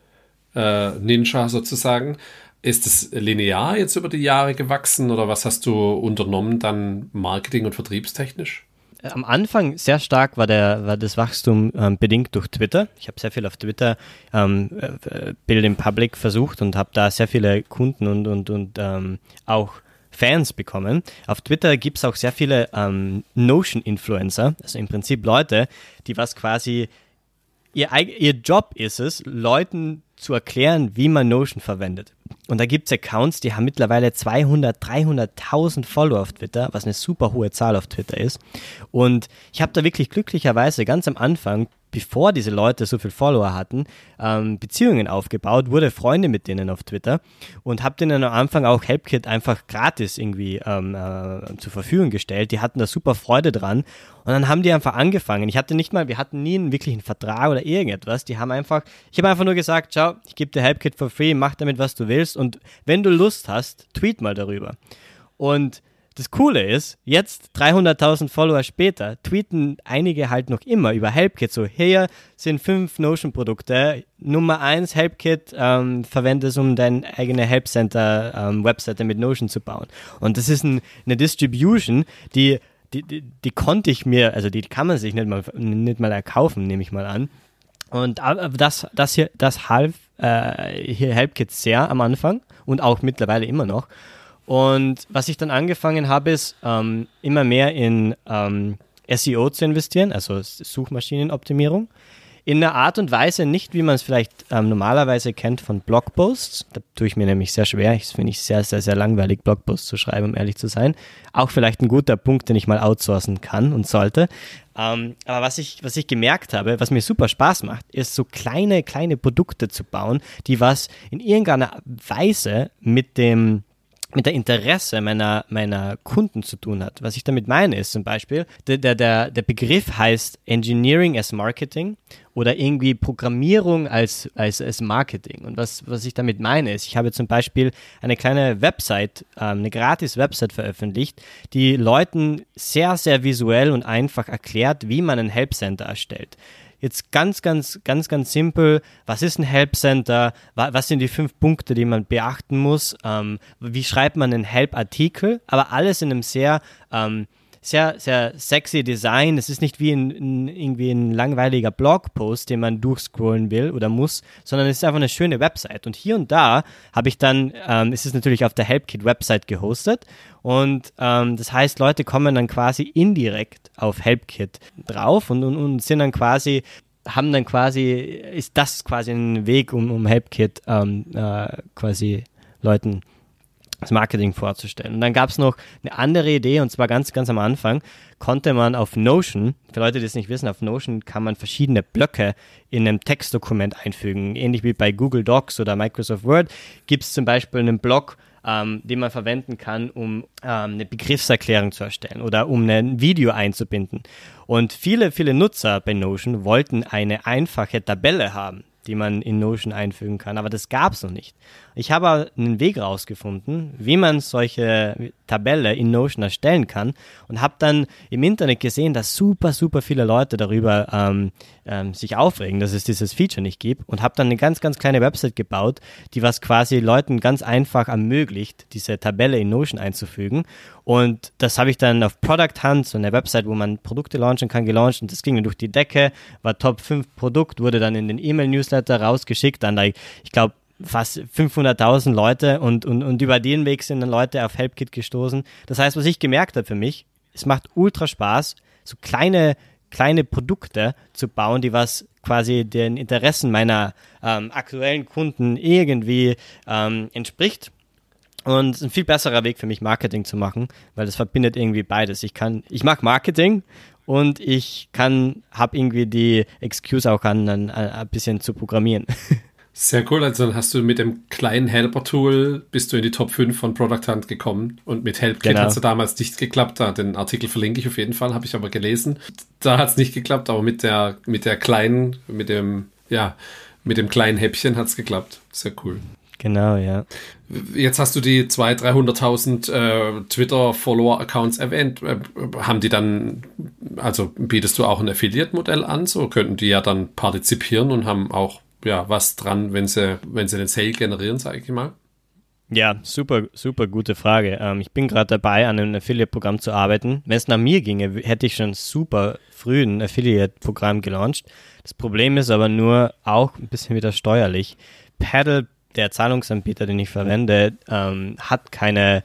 äh, Ninja sozusagen. Ist es linear jetzt über die Jahre gewachsen oder was hast du unternommen dann Marketing- und vertriebstechnisch? Am Anfang sehr stark war, der, war das Wachstum ähm, bedingt durch Twitter. Ich habe sehr viel auf Twitter ähm, äh, Bild in Public versucht und habe da sehr viele Kunden und, und, und ähm, auch Fans bekommen. Auf Twitter gibt es auch sehr viele ähm, Notion-Influencer, also im Prinzip Leute, die was quasi ihr, ihr Job ist es, Leuten zu erklären, wie man Notion verwendet. Und da gibt es Accounts, die haben mittlerweile 200, 300.000 Follower auf Twitter, was eine super hohe Zahl auf Twitter ist. Und ich habe da wirklich glücklicherweise ganz am Anfang bevor diese Leute so viel Follower hatten, ähm, Beziehungen aufgebaut, wurde Freunde mit denen auf Twitter und habe denen am Anfang auch HelpKit einfach gratis irgendwie ähm, äh, zur Verfügung gestellt. Die hatten da super Freude dran und dann haben die einfach angefangen. Ich hatte nicht mal, wir hatten nie einen wirklichen Vertrag oder irgendetwas. Die haben einfach, ich habe einfach nur gesagt, ciao, ich gebe dir HelpKit for free, mach damit was du willst und wenn du Lust hast, tweet mal darüber. Und das Coole ist, jetzt 300.000 Follower später, tweeten einige halt noch immer über HelpKit so, hier sind fünf Notion-Produkte. Nummer eins, HelpKit, ähm, verwende es, um deine eigene Helpcenter-Webseite ähm, mit Notion zu bauen. Und das ist ein, eine Distribution, die, die, die, die konnte ich mir, also die kann man sich nicht mal, nicht mal erkaufen, nehme ich mal an. Und äh, das, das hier, das half äh, hier HelpKit sehr am Anfang und auch mittlerweile immer noch. Und was ich dann angefangen habe, ist ähm, immer mehr in ähm, SEO zu investieren, also Suchmaschinenoptimierung. In einer Art und Weise nicht, wie man es vielleicht ähm, normalerweise kennt von Blogposts. Da tue ich mir nämlich sehr schwer. Ich finde ich sehr, sehr, sehr langweilig, Blogposts zu schreiben, um ehrlich zu sein. Auch vielleicht ein guter Punkt, den ich mal outsourcen kann und sollte. Ähm, aber was ich, was ich gemerkt habe, was mir super Spaß macht, ist so kleine, kleine Produkte zu bauen, die was in irgendeiner Weise mit dem mit der Interesse meiner, meiner Kunden zu tun hat. Was ich damit meine ist zum Beispiel, der, der, der Begriff heißt Engineering as Marketing oder irgendwie Programmierung als, als, als Marketing. Und was, was ich damit meine ist, ich habe zum Beispiel eine kleine Website, ähm, eine gratis Website veröffentlicht, die Leuten sehr, sehr visuell und einfach erklärt, wie man ein Help Center erstellt. Jetzt ganz, ganz, ganz, ganz simpel. Was ist ein Help Center? Was sind die fünf Punkte, die man beachten muss? Ähm, wie schreibt man einen Help-Artikel? Aber alles in einem sehr ähm, sehr, sehr sexy Design. Es ist nicht wie ein, ein, irgendwie ein langweiliger Blogpost, den man durchscrollen will oder muss, sondern es ist einfach eine schöne Website. Und hier und da habe ich dann, ähm, ist es natürlich auf der HelpKit-Website gehostet. Und ähm, das heißt, Leute kommen dann quasi indirekt auf HelpKit drauf und, und, und sind dann quasi haben dann quasi, ist das quasi ein Weg, um, um HelpKit ähm, äh, quasi Leuten das Marketing vorzustellen. Und dann gab es noch eine andere Idee, und zwar ganz, ganz am Anfang, konnte man auf Notion, für Leute, die es nicht wissen, auf Notion kann man verschiedene Blöcke in einem Textdokument einfügen. Ähnlich wie bei Google Docs oder Microsoft Word gibt es zum Beispiel einen Block, ähm, den man verwenden kann, um ähm, eine Begriffserklärung zu erstellen oder um ein Video einzubinden. Und viele, viele Nutzer bei Notion wollten eine einfache Tabelle haben die man in Notion einfügen kann. Aber das gab es noch nicht. Ich habe einen Weg rausgefunden, wie man solche Tabelle in Notion erstellen kann und habe dann im Internet gesehen, dass super, super viele Leute darüber ähm, ähm, sich aufregen, dass es dieses Feature nicht gibt und habe dann eine ganz, ganz kleine Website gebaut, die was quasi Leuten ganz einfach ermöglicht, diese Tabelle in Notion einzufügen. Und das habe ich dann auf Product Hunt, so eine Website, wo man Produkte launchen kann, gelauncht und das ging dann durch die Decke, war Top 5 Produkt, wurde dann in den E-Mail-Newsletter rausgeschickt, dann, ich glaube, fast 500.000 Leute und, und, und über den Weg sind dann Leute auf HelpKit gestoßen. Das heißt, was ich gemerkt habe für mich, es macht ultra Spaß, so kleine, kleine Produkte zu bauen, die was quasi den Interessen meiner ähm, aktuellen Kunden irgendwie ähm, entspricht. Und ein viel besserer Weg für mich, Marketing zu machen, weil das verbindet irgendwie beides. Ich kann, ich mag Marketing und ich kann, habe irgendwie die Excuse auch an, an, ein bisschen zu programmieren. Sehr cool. Also dann hast du mit dem kleinen Helper-Tool bist du in die Top 5 von Product Hunt gekommen. Und mit HelpKit genau. hat es damals nicht geklappt. Den Artikel verlinke ich auf jeden Fall, habe ich aber gelesen. Da hat es nicht geklappt, aber mit der, mit der kleinen, mit dem, ja, mit dem kleinen Häppchen hat es geklappt. Sehr cool. Genau, ja. Jetzt hast du die 200.000, 300.000 äh, Twitter-Follower-Accounts erwähnt. Äh, haben die dann, also bietest du auch ein Affiliate-Modell an? So könnten die ja dann partizipieren und haben auch ja, was dran, wenn sie, wenn sie den Sale generieren, sage ich mal? Ja, super, super gute Frage. Ähm, ich bin gerade dabei, an einem Affiliate-Programm zu arbeiten. Wenn es nach mir ginge, hätte ich schon super früh ein Affiliate-Programm gelauncht. Das Problem ist aber nur auch ein bisschen wieder steuerlich. Paddle, der Zahlungsanbieter, den ich verwende, ähm, hat keine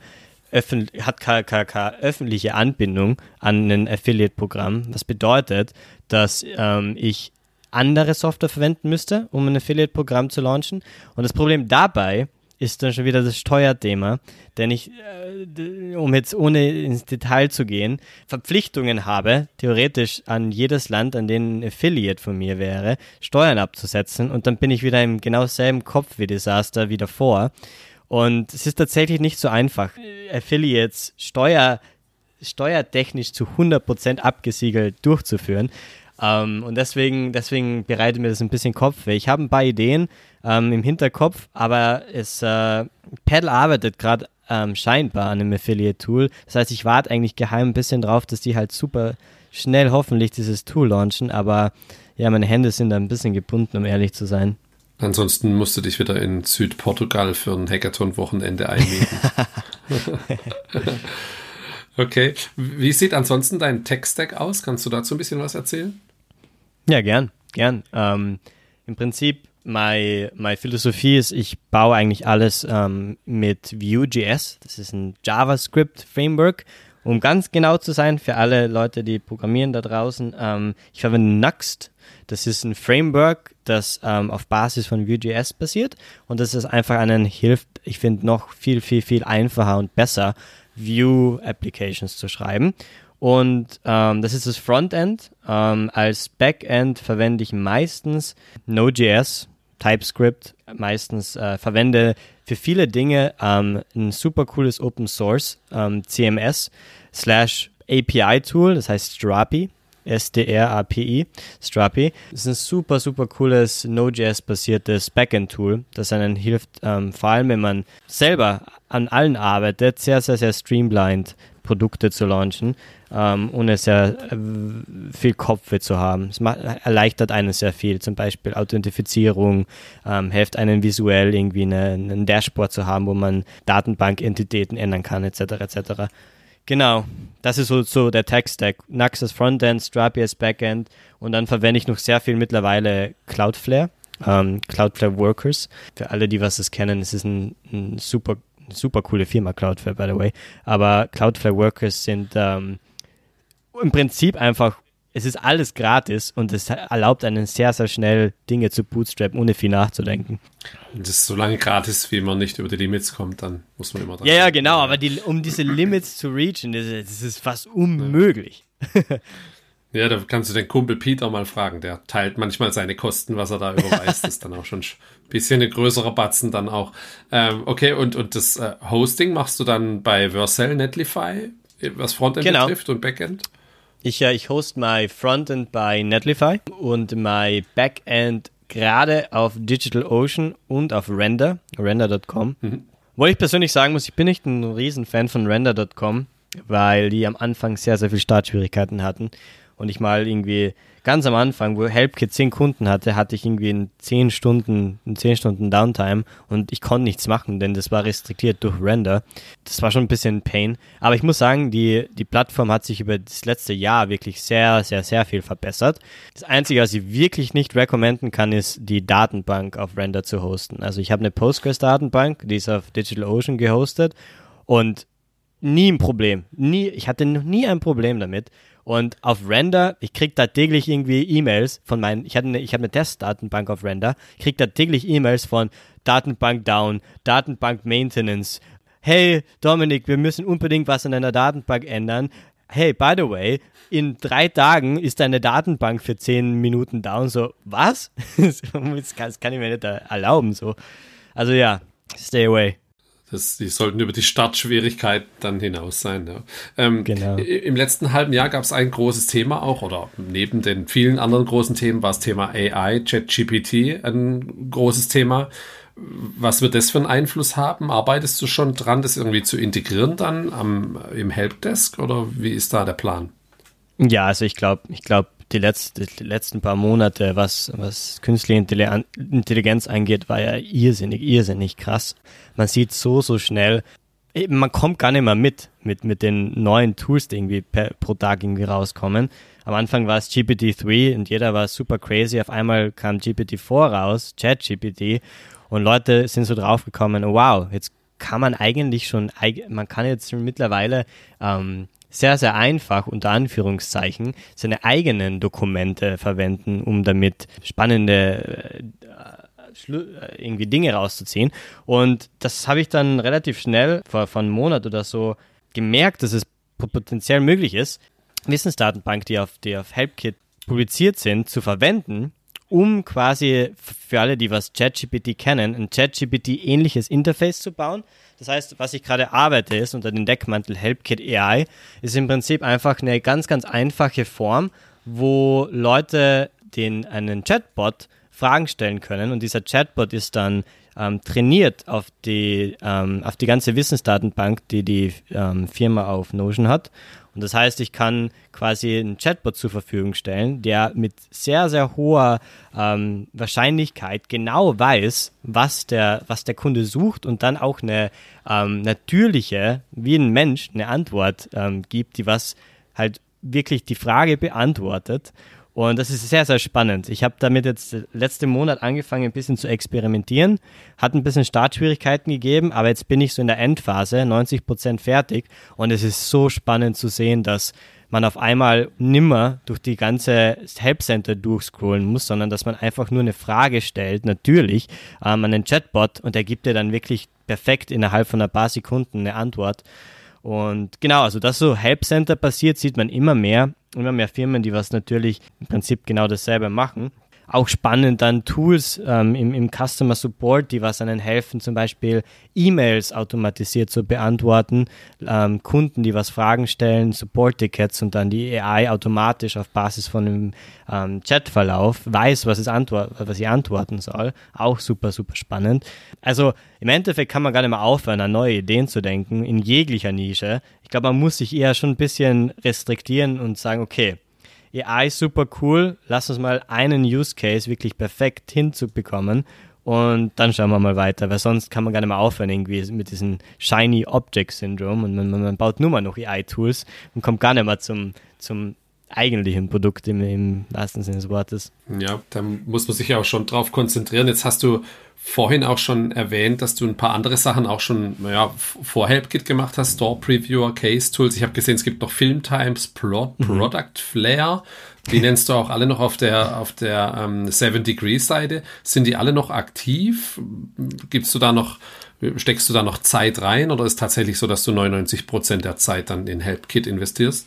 hat keine, keine, öffentliche Anbindung an ein Affiliate-Programm. Das bedeutet, dass ähm, ich andere Software verwenden müsste, um ein Affiliate-Programm zu launchen. Und das Problem dabei ist dann schon wieder das Steuerthema, denn ich, äh, um jetzt ohne ins Detail zu gehen, Verpflichtungen habe, theoretisch an jedes Land, an dem ein Affiliate von mir wäre, Steuern abzusetzen und dann bin ich wieder im genau selben Kopf wie Desaster wie davor. Und es ist tatsächlich nicht so einfach, Affiliates Steuer, steuertechnisch zu 100% abgesiegelt durchzuführen. Ähm, und deswegen, deswegen bereitet mir das ein bisschen Kopfweh. Ich habe ein paar Ideen ähm, im Hinterkopf, aber es, äh, Paddle arbeitet gerade ähm, scheinbar an einem Affiliate-Tool. Das heißt, ich warte eigentlich geheim ein bisschen drauf, dass die halt super schnell hoffentlich dieses Tool launchen, aber ja, meine Hände sind da ein bisschen gebunden, um ehrlich zu sein. Ansonsten musst du dich wieder in Südportugal für ein Hackathon-Wochenende einmieten. okay. Wie sieht ansonsten dein Tech-Stack aus? Kannst du dazu ein bisschen was erzählen? Ja, gern, gern. Ähm, Im Prinzip, meine, meine Philosophie ist, ich baue eigentlich alles ähm, mit Vue.js. Das ist ein JavaScript-Framework. Um ganz genau zu sein, für alle Leute, die programmieren da draußen, ähm, ich verwende Nuxt. Das ist ein Framework, das ähm, auf Basis von Vue.js basiert und das ist einfach einen hilft, ich finde, noch viel, viel, viel einfacher und besser, Vue-Applications zu schreiben. Und ähm, das ist das Frontend. Ähm, als Backend verwende ich meistens Node.js, TypeScript, meistens äh, verwende für viele Dinge ähm, ein super cooles Open Source ähm, CMS slash API Tool, das heißt Strapi. S-D-R-A-P-I, Strapi. Das ist ein super, super cooles Node.js-basiertes Backend-Tool, das einen hilft, ähm, vor allem wenn man selber an allen arbeitet, sehr, sehr, sehr streamlined Produkte zu launchen, ähm, ohne sehr äh, viel Kopfweh zu haben. Es erleichtert einen sehr viel, zum Beispiel Authentifizierung, ähm, hilft einen visuell irgendwie eine, ein Dashboard zu haben, wo man Datenbankentitäten ändern kann, etc. etc. Genau, das ist so, so der Tech-Stack. Nux als Frontend, Strapi als Backend und dann verwende ich noch sehr viel mittlerweile Cloudflare, ähm, Cloudflare Workers. Für alle, die was das kennen, es ist ein, ein super super coole Firma, Cloudflare, by the way. Aber Cloudflare Workers sind ähm, im Prinzip einfach, es ist alles gratis und es erlaubt einen sehr, sehr schnell Dinge zu bootstrappen, ohne viel nachzudenken. Das ist so lange gratis, wie man nicht über die Limits kommt, dann muss man immer dran. Ja, ja, genau, aber die, um diese Limits zu reachen, das, das ist fast unmöglich. Ja. Ja, da kannst du den Kumpel Peter mal fragen. Der teilt manchmal seine Kosten, was er da überweist. das ist dann auch schon ein bisschen ein größerer Batzen dann auch. Ähm, okay, und, und das äh, Hosting machst du dann bei Vercel, Netlify, was Frontend genau. betrifft und Backend? Ich, ja, ich host my Frontend bei Netlify und my Backend gerade auf DigitalOcean und auf Render, render.com. Mhm. Wo ich persönlich sagen muss, ich bin nicht ein Riesenfan von render.com, weil die am Anfang sehr, sehr viel Startschwierigkeiten hatten und ich mal irgendwie ganz am Anfang, wo HelpKit 10 Kunden hatte, hatte ich irgendwie in 10 Stunden, in 10 Stunden Downtime und ich konnte nichts machen, denn das war restriktiert durch Render. Das war schon ein bisschen Pain. Aber ich muss sagen, die, die Plattform hat sich über das letzte Jahr wirklich sehr, sehr, sehr viel verbessert. Das Einzige, was ich wirklich nicht recommenden kann, ist die Datenbank auf Render zu hosten. Also ich habe eine Postgres-Datenbank, die ist auf DigitalOcean gehostet und nie ein Problem. Nie, ich hatte noch nie ein Problem damit. Und auf Render, ich krieg da täglich irgendwie E-Mails von meinen, ich hatte eine, ich habe eine Testdatenbank auf Render, krieg da täglich E-Mails von Datenbank down, Datenbank Maintenance. Hey, Dominik, wir müssen unbedingt was an deiner Datenbank ändern. Hey, by the way, in drei Tagen ist deine Datenbank für zehn Minuten down. So, was? das kann ich mir nicht erlauben, so. Also ja, stay away. Das, die sollten über die Startschwierigkeit dann hinaus sein. Ja. Ähm, genau. Im letzten halben Jahr gab es ein großes Thema auch, oder neben den vielen anderen großen Themen war das Thema AI, ChatGPT ein großes Thema. Was wird das für einen Einfluss haben? Arbeitest du schon dran, das irgendwie zu integrieren dann am, im Helpdesk oder wie ist da der Plan? Ja, also ich glaube, ich glaube, die, letzte, die letzten paar Monate, was, was künstliche Intelligenz angeht, war ja irrsinnig, irrsinnig krass. Man sieht so, so schnell, man kommt gar nicht mehr mit, mit, mit den neuen Tools, die irgendwie per, pro Tag irgendwie rauskommen. Am Anfang war es GPT-3 und jeder war super crazy. Auf einmal kam GPT-4 raus, ChatGPT, und Leute sind so draufgekommen, wow, jetzt kann man eigentlich schon, man kann jetzt mittlerweile ähm, sehr, sehr einfach, unter Anführungszeichen, seine eigenen Dokumente verwenden, um damit spannende äh, äh, irgendwie Dinge rauszuziehen. Und das habe ich dann relativ schnell, vor, vor einem Monat oder so, gemerkt, dass es potenziell möglich ist, Wissensdatenbank, die auf, die auf HelpKit publiziert sind, zu verwenden, um quasi für alle, die was ChatGPT kennen, ein ChatGPT-ähnliches Interface zu bauen. Das heißt, was ich gerade arbeite, ist unter dem Deckmantel HelpKit AI, ist im Prinzip einfach eine ganz, ganz einfache Form, wo Leute den einen Chatbot Fragen stellen können und dieser Chatbot ist dann ähm, trainiert auf die, ähm, auf die ganze Wissensdatenbank, die die ähm, Firma auf Notion hat und das heißt, ich kann quasi einen Chatbot zur Verfügung stellen, der mit sehr, sehr hoher ähm, Wahrscheinlichkeit genau weiß, was der, was der Kunde sucht und dann auch eine ähm, natürliche, wie ein Mensch, eine Antwort ähm, gibt, die was halt wirklich die Frage beantwortet. Und das ist sehr, sehr spannend. Ich habe damit jetzt letzten Monat angefangen, ein bisschen zu experimentieren. Hat ein bisschen Startschwierigkeiten gegeben, aber jetzt bin ich so in der Endphase, 90 Prozent fertig. Und es ist so spannend zu sehen, dass man auf einmal nimmer durch die ganze Helpcenter durchscrollen muss, sondern dass man einfach nur eine Frage stellt, natürlich, ähm, an den Chatbot und der gibt dir dann wirklich perfekt innerhalb von ein paar Sekunden eine Antwort. Und genau, also dass so Helpcenter passiert, sieht man immer mehr immer mehr Firmen, die was natürlich im Prinzip genau dasselbe machen auch spannend dann Tools ähm, im, im Customer Support, die was einen helfen, zum Beispiel E-Mails automatisiert zu beantworten, ähm, Kunden, die was Fragen stellen, Support-Tickets und dann die AI automatisch auf Basis von einem ähm, Chatverlauf weiß, was, es was sie antworten soll. Auch super, super spannend. Also im Endeffekt kann man gar nicht mehr aufhören, an neue Ideen zu denken, in jeglicher Nische. Ich glaube, man muss sich eher schon ein bisschen restriktieren und sagen, okay, AI ist super cool, lass uns mal einen Use Case wirklich perfekt hinzubekommen. Und dann schauen wir mal weiter, weil sonst kann man gar nicht mehr aufhören irgendwie mit diesem Shiny Object Syndrome. Und man, man baut nur mal noch AI-Tools und kommt gar nicht mehr zum, zum eigentlichen Produkt im, im wahrsten Sinne des Wortes. Ja, da muss man sich ja auch schon drauf konzentrieren. Jetzt hast du vorhin auch schon erwähnt, dass du ein paar andere Sachen auch schon ja, vor HelpKit gemacht hast, Store Previewer, Case Tools. Ich habe gesehen, es gibt noch Filmtimes, Pro mhm. Product Flare. Die nennst du auch alle noch auf der auf der ähm, Seven Degrees Seite. Sind die alle noch aktiv? Gibst du da noch steckst du da noch Zeit rein oder ist tatsächlich so, dass du 99 Prozent der Zeit dann in HelpKit investierst?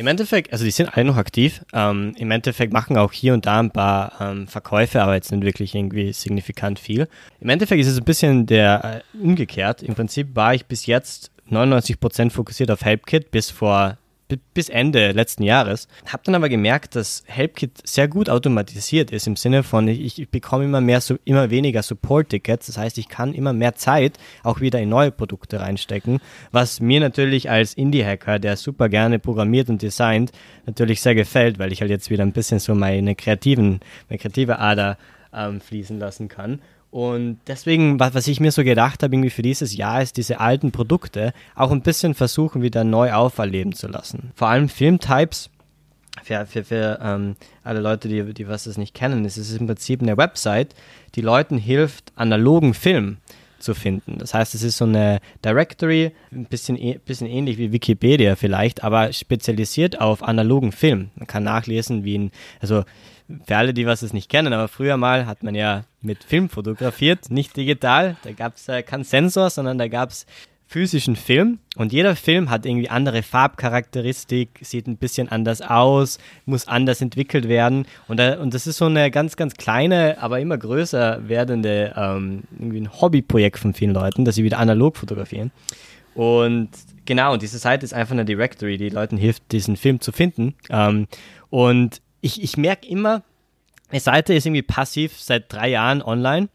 Im Endeffekt, also die sind alle noch aktiv. Ähm, Im Endeffekt machen auch hier und da ein paar ähm, Verkäufe, aber jetzt nicht wirklich irgendwie signifikant viel. Im Endeffekt ist es ein bisschen der äh, umgekehrt. Im Prinzip war ich bis jetzt 99% fokussiert auf HelpKit bis vor bis Ende letzten Jahres. Habe dann aber gemerkt, dass HelpKit sehr gut automatisiert ist im Sinne von, ich, ich bekomme immer mehr, so, immer weniger Support-Tickets. Das heißt, ich kann immer mehr Zeit auch wieder in neue Produkte reinstecken, was mir natürlich als Indie-Hacker, der super gerne programmiert und designt, natürlich sehr gefällt, weil ich halt jetzt wieder ein bisschen so meine kreativen, meine kreative Ader ähm, fließen lassen kann. Und deswegen, was, ich mir so gedacht habe, irgendwie für dieses Jahr, ist diese alten Produkte auch ein bisschen versuchen, wieder neu auferleben zu lassen. Vor allem Filmtypes, für, für, für ähm, alle Leute, die, die was das nicht kennen, ist es im Prinzip eine Website, die Leuten hilft, analogen Film zu finden. Das heißt, es ist so eine Directory, ein bisschen, bisschen ähnlich wie Wikipedia vielleicht, aber spezialisiert auf analogen Film. Man kann nachlesen, wie ein, also für alle, die was es nicht kennen, aber früher mal hat man ja mit Film fotografiert, nicht digital. Da gab es äh, keinen Sensor, sondern da gab es physischen Film und jeder Film hat irgendwie andere Farbcharakteristik, sieht ein bisschen anders aus, muss anders entwickelt werden und, da, und das ist so eine ganz, ganz kleine, aber immer größer werdende ähm, irgendwie ein Hobbyprojekt von vielen Leuten, dass sie wieder analog fotografieren. Und genau, diese Seite ist einfach eine Directory, die Leuten hilft, diesen Film zu finden. Ähm, und ich, ich merke immer, die Seite ist irgendwie passiv seit drei Jahren online.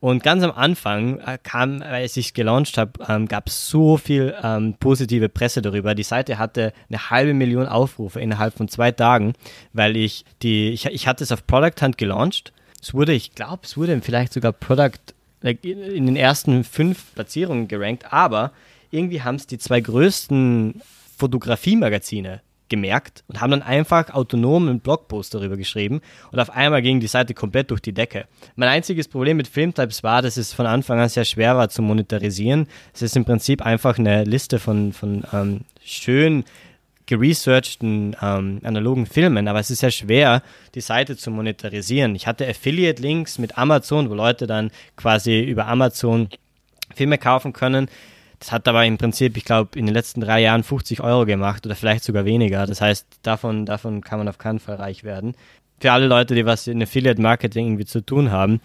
Und ganz am Anfang äh, kam, als ich es gelauncht habe, ähm, gab es so viel ähm, positive Presse darüber. Die Seite hatte eine halbe Million Aufrufe innerhalb von zwei Tagen, weil ich die, ich, ich hatte es auf Product Hunt gelauncht. Es wurde, ich glaube, es wurde vielleicht sogar Product in den ersten fünf Platzierungen gerankt, aber irgendwie haben es die zwei größten Fotografiemagazine gemerkt und haben dann einfach autonom einen Blogpost darüber geschrieben und auf einmal ging die Seite komplett durch die Decke. Mein einziges Problem mit Filmtypes war, dass es von Anfang an sehr schwer war zu monetarisieren. Es ist im Prinzip einfach eine Liste von, von ähm, schön geresearchten ähm, analogen Filmen, aber es ist sehr schwer, die Seite zu monetarisieren. Ich hatte Affiliate-Links mit Amazon, wo Leute dann quasi über Amazon Filme kaufen können. Das hat aber im Prinzip, ich glaube, in den letzten drei Jahren 50 Euro gemacht oder vielleicht sogar weniger. Das heißt, davon, davon kann man auf keinen Fall reich werden. Für alle Leute, die was in Affiliate-Marketing irgendwie zu tun haben,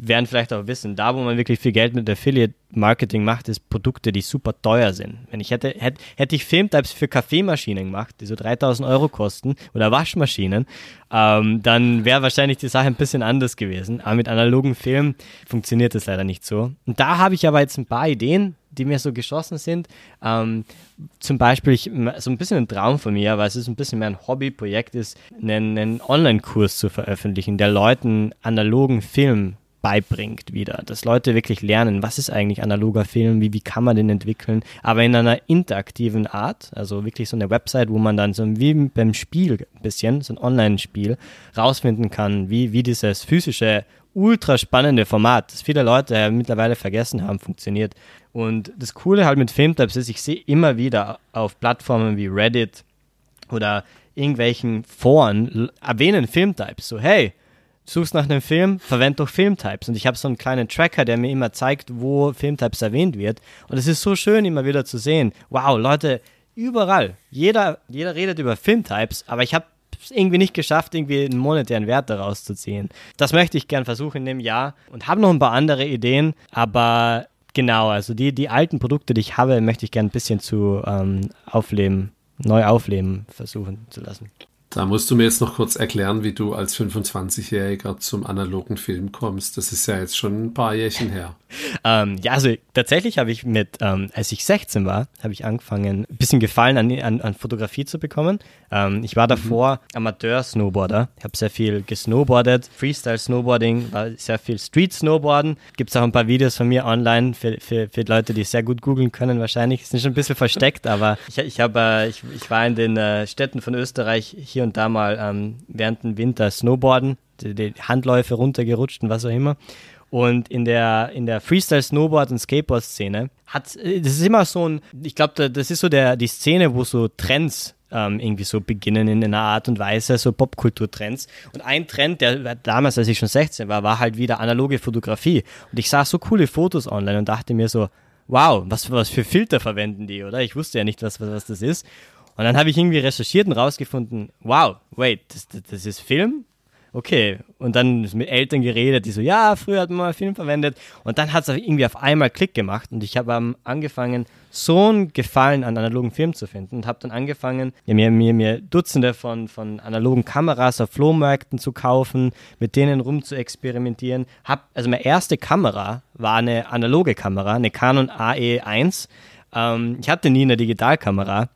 werden vielleicht auch wissen, da wo man wirklich viel Geld mit Affiliate-Marketing macht, ist Produkte, die super teuer sind. Wenn ich hätte, hätte, hätte ich Filmtypes für Kaffeemaschinen gemacht, die so 3000 Euro kosten oder Waschmaschinen, ähm, dann wäre wahrscheinlich die Sache ein bisschen anders gewesen. Aber mit analogen Filmen funktioniert das leider nicht so. Und da habe ich aber jetzt ein paar Ideen, die mir so geschossen sind. Ähm, zum Beispiel, ich, so ein bisschen ein Traum von mir, weil es ist ein bisschen mehr ein Hobbyprojekt ist, einen, einen Online-Kurs zu veröffentlichen, der Leuten analogen Film beibringt wieder, dass Leute wirklich lernen, was ist eigentlich analoger Film, wie, wie kann man den entwickeln, aber in einer interaktiven Art, also wirklich so eine Website, wo man dann so wie beim Spiel ein bisschen, so ein Online-Spiel, rausfinden kann, wie, wie dieses physische, ultra spannende Format, das viele Leute mittlerweile vergessen haben, funktioniert. Und das Coole halt mit Filmtypes ist, ich sehe immer wieder auf Plattformen wie Reddit oder irgendwelchen Foren erwähnen Filmtypes, so hey, suchst nach einem Film, verwend doch Filmtypes. Und ich habe so einen kleinen Tracker, der mir immer zeigt, wo Filmtypes erwähnt wird. Und es ist so schön, immer wieder zu sehen. Wow, Leute, überall. Jeder, jeder redet über Filmtypes, aber ich habe es irgendwie nicht geschafft, irgendwie einen monetären Wert daraus zu ziehen. Das möchte ich gern versuchen in dem Jahr und habe noch ein paar andere Ideen, aber genau, also die, die alten Produkte, die ich habe, möchte ich gern ein bisschen zu ähm, aufleben, neu aufleben versuchen zu lassen. Da musst du mir jetzt noch kurz erklären, wie du als 25-Jähriger zum analogen Film kommst. Das ist ja jetzt schon ein paar Jährchen her. Ähm, ja, also tatsächlich habe ich mit, ähm, als ich 16 war, habe ich angefangen, ein bisschen Gefallen an, an, an Fotografie zu bekommen. Ähm, ich war mhm. davor mhm. Amateur-Snowboarder. Ich habe sehr viel gesnowboardet, Freestyle-Snowboarding, war sehr viel Street-Snowboarden. Gibt es auch ein paar Videos von mir online für, für, für Leute, die sehr gut googeln können wahrscheinlich. Sind schon ein bisschen versteckt, aber ich, ich, hab, äh, ich, ich war in den äh, Städten von Österreich hier und da mal ähm, während dem Winter Snowboarden, die, Handläufe runtergerutscht und was auch immer. Und in der, in der Freestyle-Snowboard- und Skateboard-Szene hat, das ist immer so ein, ich glaube, das ist so der, die Szene, wo so Trends ähm, irgendwie so beginnen in einer Art und Weise, so Popkultur-Trends. Und ein Trend, der damals, als ich schon 16 war, war halt wieder analoge Fotografie. Und ich sah so coole Fotos online und dachte mir so, wow, was, was für Filter verwenden die, oder? Ich wusste ja nicht, was, was, was das ist. Und dann habe ich irgendwie recherchiert und rausgefunden, wow, wait, das, das ist Film? Okay. Und dann mit Eltern geredet, die so, ja, früher hat man mal Film verwendet. Und dann hat es irgendwie auf einmal Klick gemacht und ich habe angefangen, so einen Gefallen an analogen Filmen zu finden und habe dann angefangen, mir, mir, mir Dutzende von, von analogen Kameras auf Flohmärkten zu kaufen, mit denen rum zu experimentieren. Hab, also meine erste Kamera war eine analoge Kamera, eine Canon AE1. Ähm, ich hatte nie eine Digitalkamera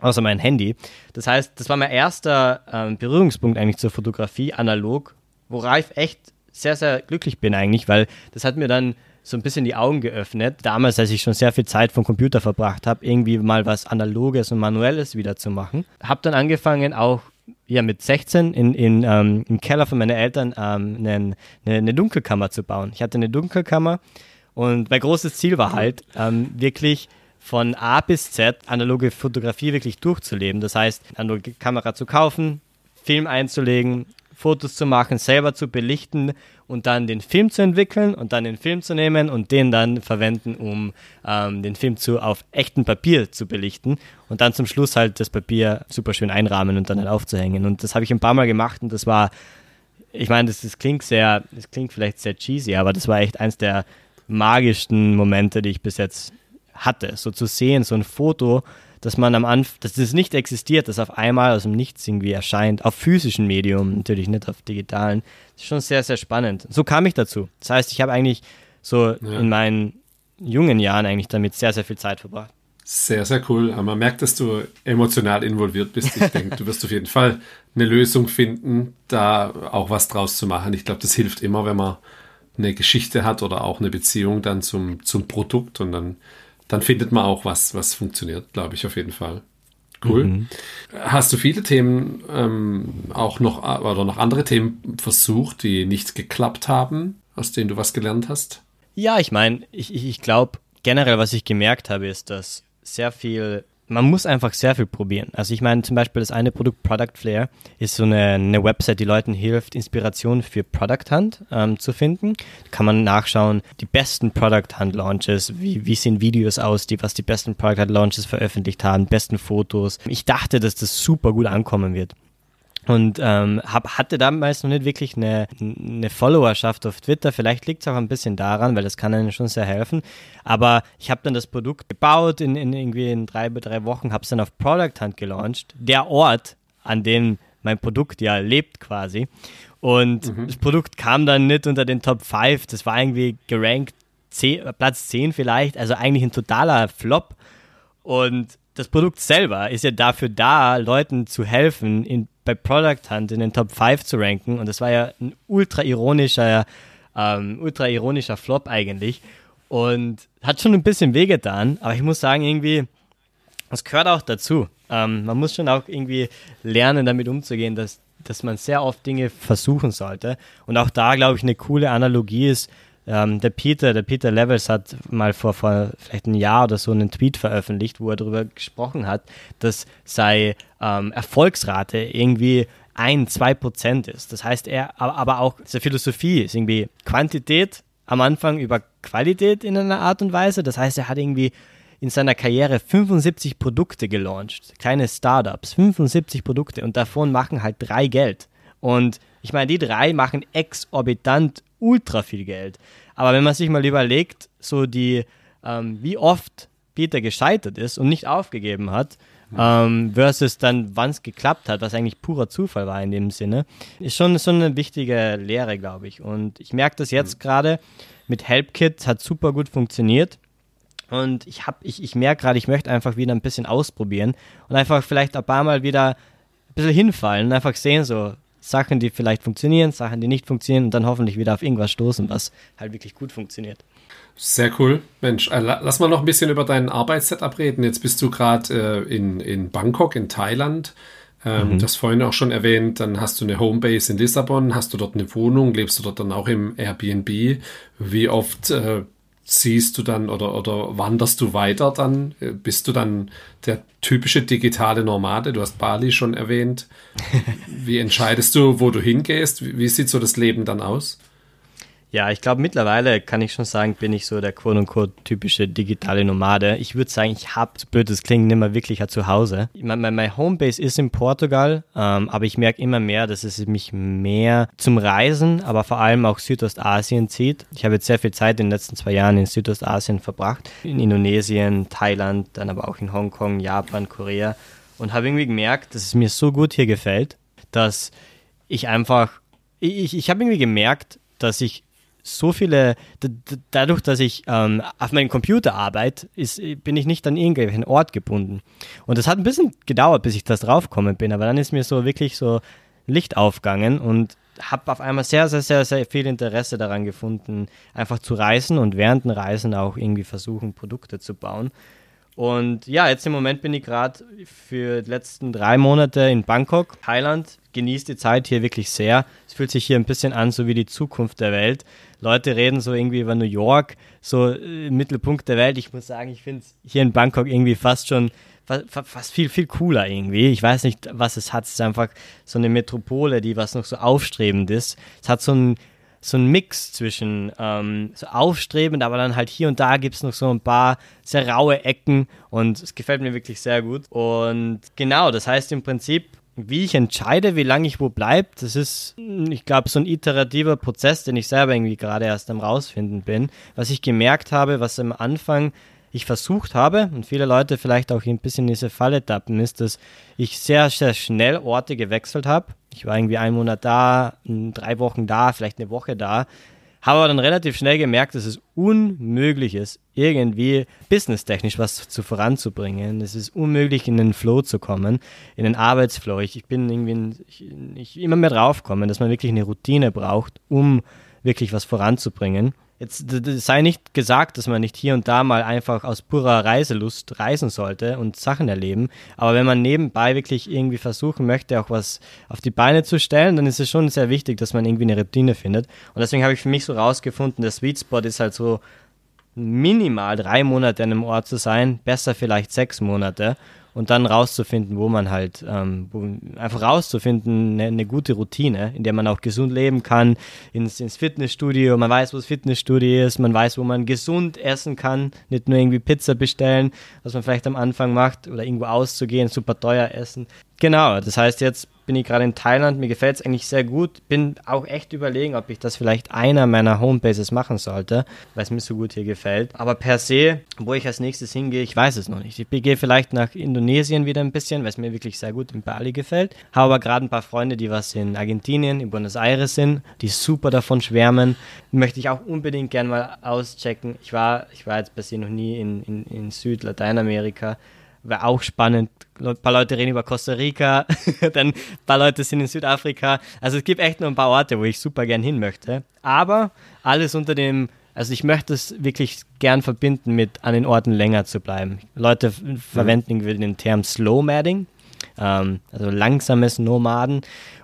außer mein Handy. Das heißt, das war mein erster ähm, Berührungspunkt eigentlich zur Fotografie analog, worauf ich echt sehr, sehr glücklich bin eigentlich, weil das hat mir dann so ein bisschen die Augen geöffnet. Damals, als ich schon sehr viel Zeit vom Computer verbracht habe, irgendwie mal was Analoges und Manuelles wieder zu machen. Habe dann angefangen, auch ja, mit 16 in, in, ähm, im Keller von meinen Eltern ähm, eine, eine, Dunkelkammer zu bauen. Ich hatte eine Dunkelkammer und mein großes Ziel war halt, ähm, wirklich von A bis Z analoge Fotografie wirklich durchzuleben. Das heißt, analoge Kamera zu kaufen, Film einzulegen, Fotos zu machen, selber zu belichten und dann den Film zu entwickeln und dann den Film zu nehmen und den dann verwenden, um ähm, den Film zu auf echtem Papier zu belichten und dann zum Schluss halt das Papier super schön einrahmen und dann halt aufzuhängen. Und das habe ich ein paar Mal gemacht und das war, ich meine, das, das klingt sehr, das klingt vielleicht sehr cheesy, aber das war echt eins der magischsten Momente, die ich bis jetzt hatte. So zu sehen, so ein Foto, dass man am Anfang, dass das nicht existiert, das auf einmal aus dem Nichts irgendwie erscheint, auf physischen Medium, natürlich nicht auf digitalen, das ist schon sehr, sehr spannend. So kam ich dazu. Das heißt, ich habe eigentlich so ja. in meinen jungen Jahren eigentlich damit sehr, sehr viel Zeit verbracht. Sehr, sehr cool. Aber man merkt, dass du emotional involviert bist. Ich denke, du wirst auf jeden Fall eine Lösung finden, da auch was draus zu machen. Ich glaube, das hilft immer, wenn man eine Geschichte hat oder auch eine Beziehung dann zum, zum Produkt und dann dann findet man auch was, was funktioniert, glaube ich auf jeden Fall. Cool. Mhm. Hast du viele Themen ähm, auch noch oder noch andere Themen versucht, die nicht geklappt haben, aus denen du was gelernt hast? Ja, ich meine, ich, ich, ich glaube generell, was ich gemerkt habe, ist, dass sehr viel man muss einfach sehr viel probieren. Also ich meine zum Beispiel das eine Produkt Product Flair ist so eine, eine Website, die Leuten hilft, Inspiration für Product Hunt ähm, zu finden. Da kann man nachschauen, die besten Product Hunt Launches, wie, wie sehen Videos aus, die was die besten Product Hunt Launches veröffentlicht haben, besten Fotos. Ich dachte, dass das super gut ankommen wird und ähm, hab, hatte damals noch nicht wirklich eine, eine Followerschaft auf Twitter. Vielleicht liegt es auch ein bisschen daran, weil das kann einem schon sehr helfen. Aber ich habe dann das Produkt gebaut in, in irgendwie in drei, drei Wochen, habe es dann auf Product Hunt gelauncht. Der Ort, an dem mein Produkt ja lebt quasi. Und mhm. das Produkt kam dann nicht unter den Top 5. Das war irgendwie gerankt 10, Platz 10 vielleicht. Also eigentlich ein totaler Flop. Und das Produkt selber ist ja dafür da, Leuten zu helfen, in, bei Product Hunt in den Top 5 zu ranken. Und das war ja ein ultra ironischer, ähm, ultra ironischer Flop eigentlich. Und hat schon ein bisschen wehgetan, aber ich muss sagen, irgendwie, das gehört auch dazu. Ähm, man muss schon auch irgendwie lernen, damit umzugehen, dass, dass man sehr oft Dinge versuchen sollte. Und auch da, glaube ich, eine coole Analogie ist, ähm, der Peter, der Peter Levels hat mal vor, vor vielleicht einem Jahr oder so einen Tweet veröffentlicht, wo er darüber gesprochen hat, dass sei ähm, Erfolgsrate irgendwie ein, zwei Prozent ist. Das heißt, er, aber auch seine Philosophie ist irgendwie Quantität am Anfang über Qualität in einer Art und Weise. Das heißt, er hat irgendwie in seiner Karriere 75 Produkte gelauncht, kleine Startups, 75 Produkte und davon machen halt drei Geld. Und ich meine, die drei machen exorbitant ultra viel Geld. Aber wenn man sich mal überlegt, so die, ähm, wie oft Peter gescheitert ist und nicht aufgegeben hat, ähm, versus dann, wann es geklappt hat, was eigentlich purer Zufall war in dem Sinne, ist schon so eine wichtige Lehre, glaube ich. Und ich merke das jetzt mhm. gerade mit HelpKit, hat super gut funktioniert. Und ich, ich, ich merke gerade, ich möchte einfach wieder ein bisschen ausprobieren und einfach vielleicht ein paar Mal wieder ein bisschen hinfallen und einfach sehen, so, Sachen, die vielleicht funktionieren, Sachen, die nicht funktionieren und dann hoffentlich wieder auf irgendwas stoßen, was halt wirklich gut funktioniert. Sehr cool. Mensch, äh, lass mal noch ein bisschen über dein Arbeitssetup reden. Jetzt bist du gerade äh, in, in Bangkok, in Thailand. Ähm, mhm. Du hast vorhin auch schon erwähnt, dann hast du eine Homebase in Lissabon, hast du dort eine Wohnung, lebst du dort dann auch im Airbnb. Wie oft äh, ziehst du dann oder, oder wanderst du weiter dann? Bist du dann der typische digitale Nomade? Du hast Bali schon erwähnt. Wie entscheidest du, wo du hingehst? Wie, wie sieht so das Leben dann aus? Ja, ich glaube, mittlerweile kann ich schon sagen, bin ich so der quote-unquote typische digitale Nomade. Ich würde sagen, ich habe, das klingt, nicht mehr wirklich zu Hause. Mein, mein, mein Homebase ist in Portugal, ähm, aber ich merke immer mehr, dass es mich mehr zum Reisen, aber vor allem auch Südostasien zieht. Ich habe jetzt sehr viel Zeit in den letzten zwei Jahren in Südostasien verbracht. In Indonesien, Thailand, dann aber auch in Hongkong, Japan, Korea. Und habe irgendwie gemerkt, dass es mir so gut hier gefällt, dass ich einfach, ich, ich habe irgendwie gemerkt, dass ich so viele, dadurch, dass ich ähm, auf meinem Computer arbeite, ist, bin ich nicht an irgendwelchen Ort gebunden. Und das hat ein bisschen gedauert, bis ich das draufgekommen bin, aber dann ist mir so wirklich so Licht aufgegangen und habe auf einmal sehr, sehr, sehr, sehr viel Interesse daran gefunden, einfach zu reisen und während den Reisen auch irgendwie versuchen, Produkte zu bauen. Und ja, jetzt im Moment bin ich gerade für die letzten drei Monate in Bangkok, Thailand. Genieße die Zeit hier wirklich sehr. Es fühlt sich hier ein bisschen an, so wie die Zukunft der Welt. Leute reden so irgendwie über New York, so äh, Mittelpunkt der Welt. Ich muss sagen, ich finde es hier in Bangkok irgendwie fast schon fast, viel, viel cooler irgendwie. Ich weiß nicht, was es hat. Es ist einfach so eine Metropole, die was noch so aufstrebend ist. Es hat so ein so ein Mix zwischen ähm, so aufstrebend, aber dann halt hier und da gibt es noch so ein paar sehr raue Ecken und es gefällt mir wirklich sehr gut. Und genau, das heißt im Prinzip, wie ich entscheide, wie lange ich wo bleibe, das ist, ich glaube, so ein iterativer Prozess, den ich selber irgendwie gerade erst am rausfinden bin. Was ich gemerkt habe, was am Anfang ich versucht habe und viele Leute vielleicht auch ein bisschen in diese Falle tappen, ist, dass ich sehr, sehr schnell Orte gewechselt habe. Ich war irgendwie einen Monat da, drei Wochen da, vielleicht eine Woche da. Habe aber dann relativ schnell gemerkt, dass es unmöglich ist, irgendwie businesstechnisch was zu voranzubringen. Es ist unmöglich, in den Flow zu kommen, in den Arbeitsflow. Ich, ich bin irgendwie ich, ich immer mehr draufkommen, dass man wirklich eine Routine braucht, um wirklich was voranzubringen. Jetzt sei nicht gesagt, dass man nicht hier und da mal einfach aus purer Reiselust reisen sollte und Sachen erleben. Aber wenn man nebenbei wirklich irgendwie versuchen möchte, auch was auf die Beine zu stellen, dann ist es schon sehr wichtig, dass man irgendwie eine Routine findet. Und deswegen habe ich für mich so rausgefunden, der Sweet Spot ist halt so minimal drei Monate an einem Ort zu sein, besser vielleicht sechs Monate und dann rauszufinden, wo man halt, ähm, wo, einfach rauszufinden, eine, eine, gute Routine, in der man auch gesund leben kann, ins, ins Fitnessstudio, man weiß, wo das Fitnessstudio ist, man weiß, wo man gesund essen kann, nicht nur irgendwie Pizza bestellen, was man vielleicht am Anfang macht, oder irgendwo auszugehen, super teuer essen. Genau, das heißt, jetzt bin ich gerade in Thailand, mir gefällt es eigentlich sehr gut, bin auch echt überlegen, ob ich das vielleicht einer meiner Homebases machen sollte, weil es mir so gut hier gefällt. Aber per se, wo ich als nächstes hingehe, ich weiß es noch nicht. Ich gehe vielleicht nach Indonesien wieder ein bisschen, weil es mir wirklich sehr gut in Bali gefällt. Habe aber gerade ein paar Freunde, die was in Argentinien, in Buenos Aires sind, die super davon schwärmen. Möchte ich auch unbedingt gerne mal auschecken. Ich war, ich war jetzt bisher noch nie in, in, in Süd-Lateinamerika wäre auch spannend. Ein paar Leute reden über Costa Rica, dann ein paar Leute sind in Südafrika. Also es gibt echt nur ein paar Orte, wo ich super gern hin möchte. Aber alles unter dem, also ich möchte es wirklich gern verbinden mit an den Orten länger zu bleiben. Leute mhm. verwenden den Term Slow Madding, ähm, also langsames Nomaden.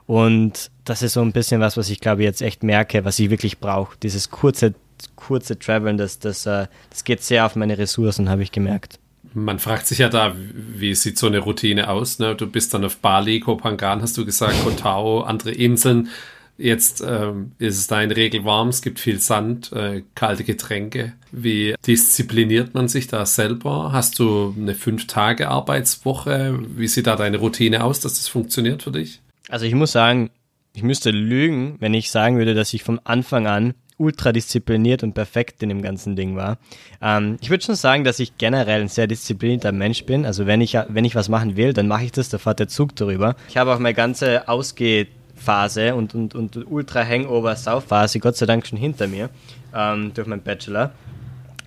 Und das ist so ein bisschen was, was ich glaube jetzt echt merke, was ich wirklich brauche. Dieses kurze, kurze Traveln, das, das, äh, das geht sehr auf meine Ressourcen, habe ich gemerkt. Man fragt sich ja da, wie sieht so eine Routine aus? Ne? Du bist dann auf Bali, Kopangan, hast du gesagt, Kotao, andere Inseln. Jetzt ähm, ist es da in Regel warm, es gibt viel Sand, äh, kalte Getränke. Wie diszipliniert man sich da selber? Hast du eine Fünf-Tage-Arbeitswoche? Wie sieht da deine Routine aus, dass das funktioniert für dich? Also ich muss sagen, ich müsste lügen, wenn ich sagen würde, dass ich vom Anfang an ultra diszipliniert und perfekt in dem ganzen Ding war. Ähm, ich würde schon sagen, dass ich generell ein sehr disziplinierter Mensch bin. Also wenn ich, wenn ich was machen will, dann mache ich das, da fährt der Zug darüber. Ich habe auch meine ganze Ausgehphase und, und, und Ultra-Hangover-Sauf-Phase Gott sei Dank schon hinter mir ähm, durch meinen Bachelor.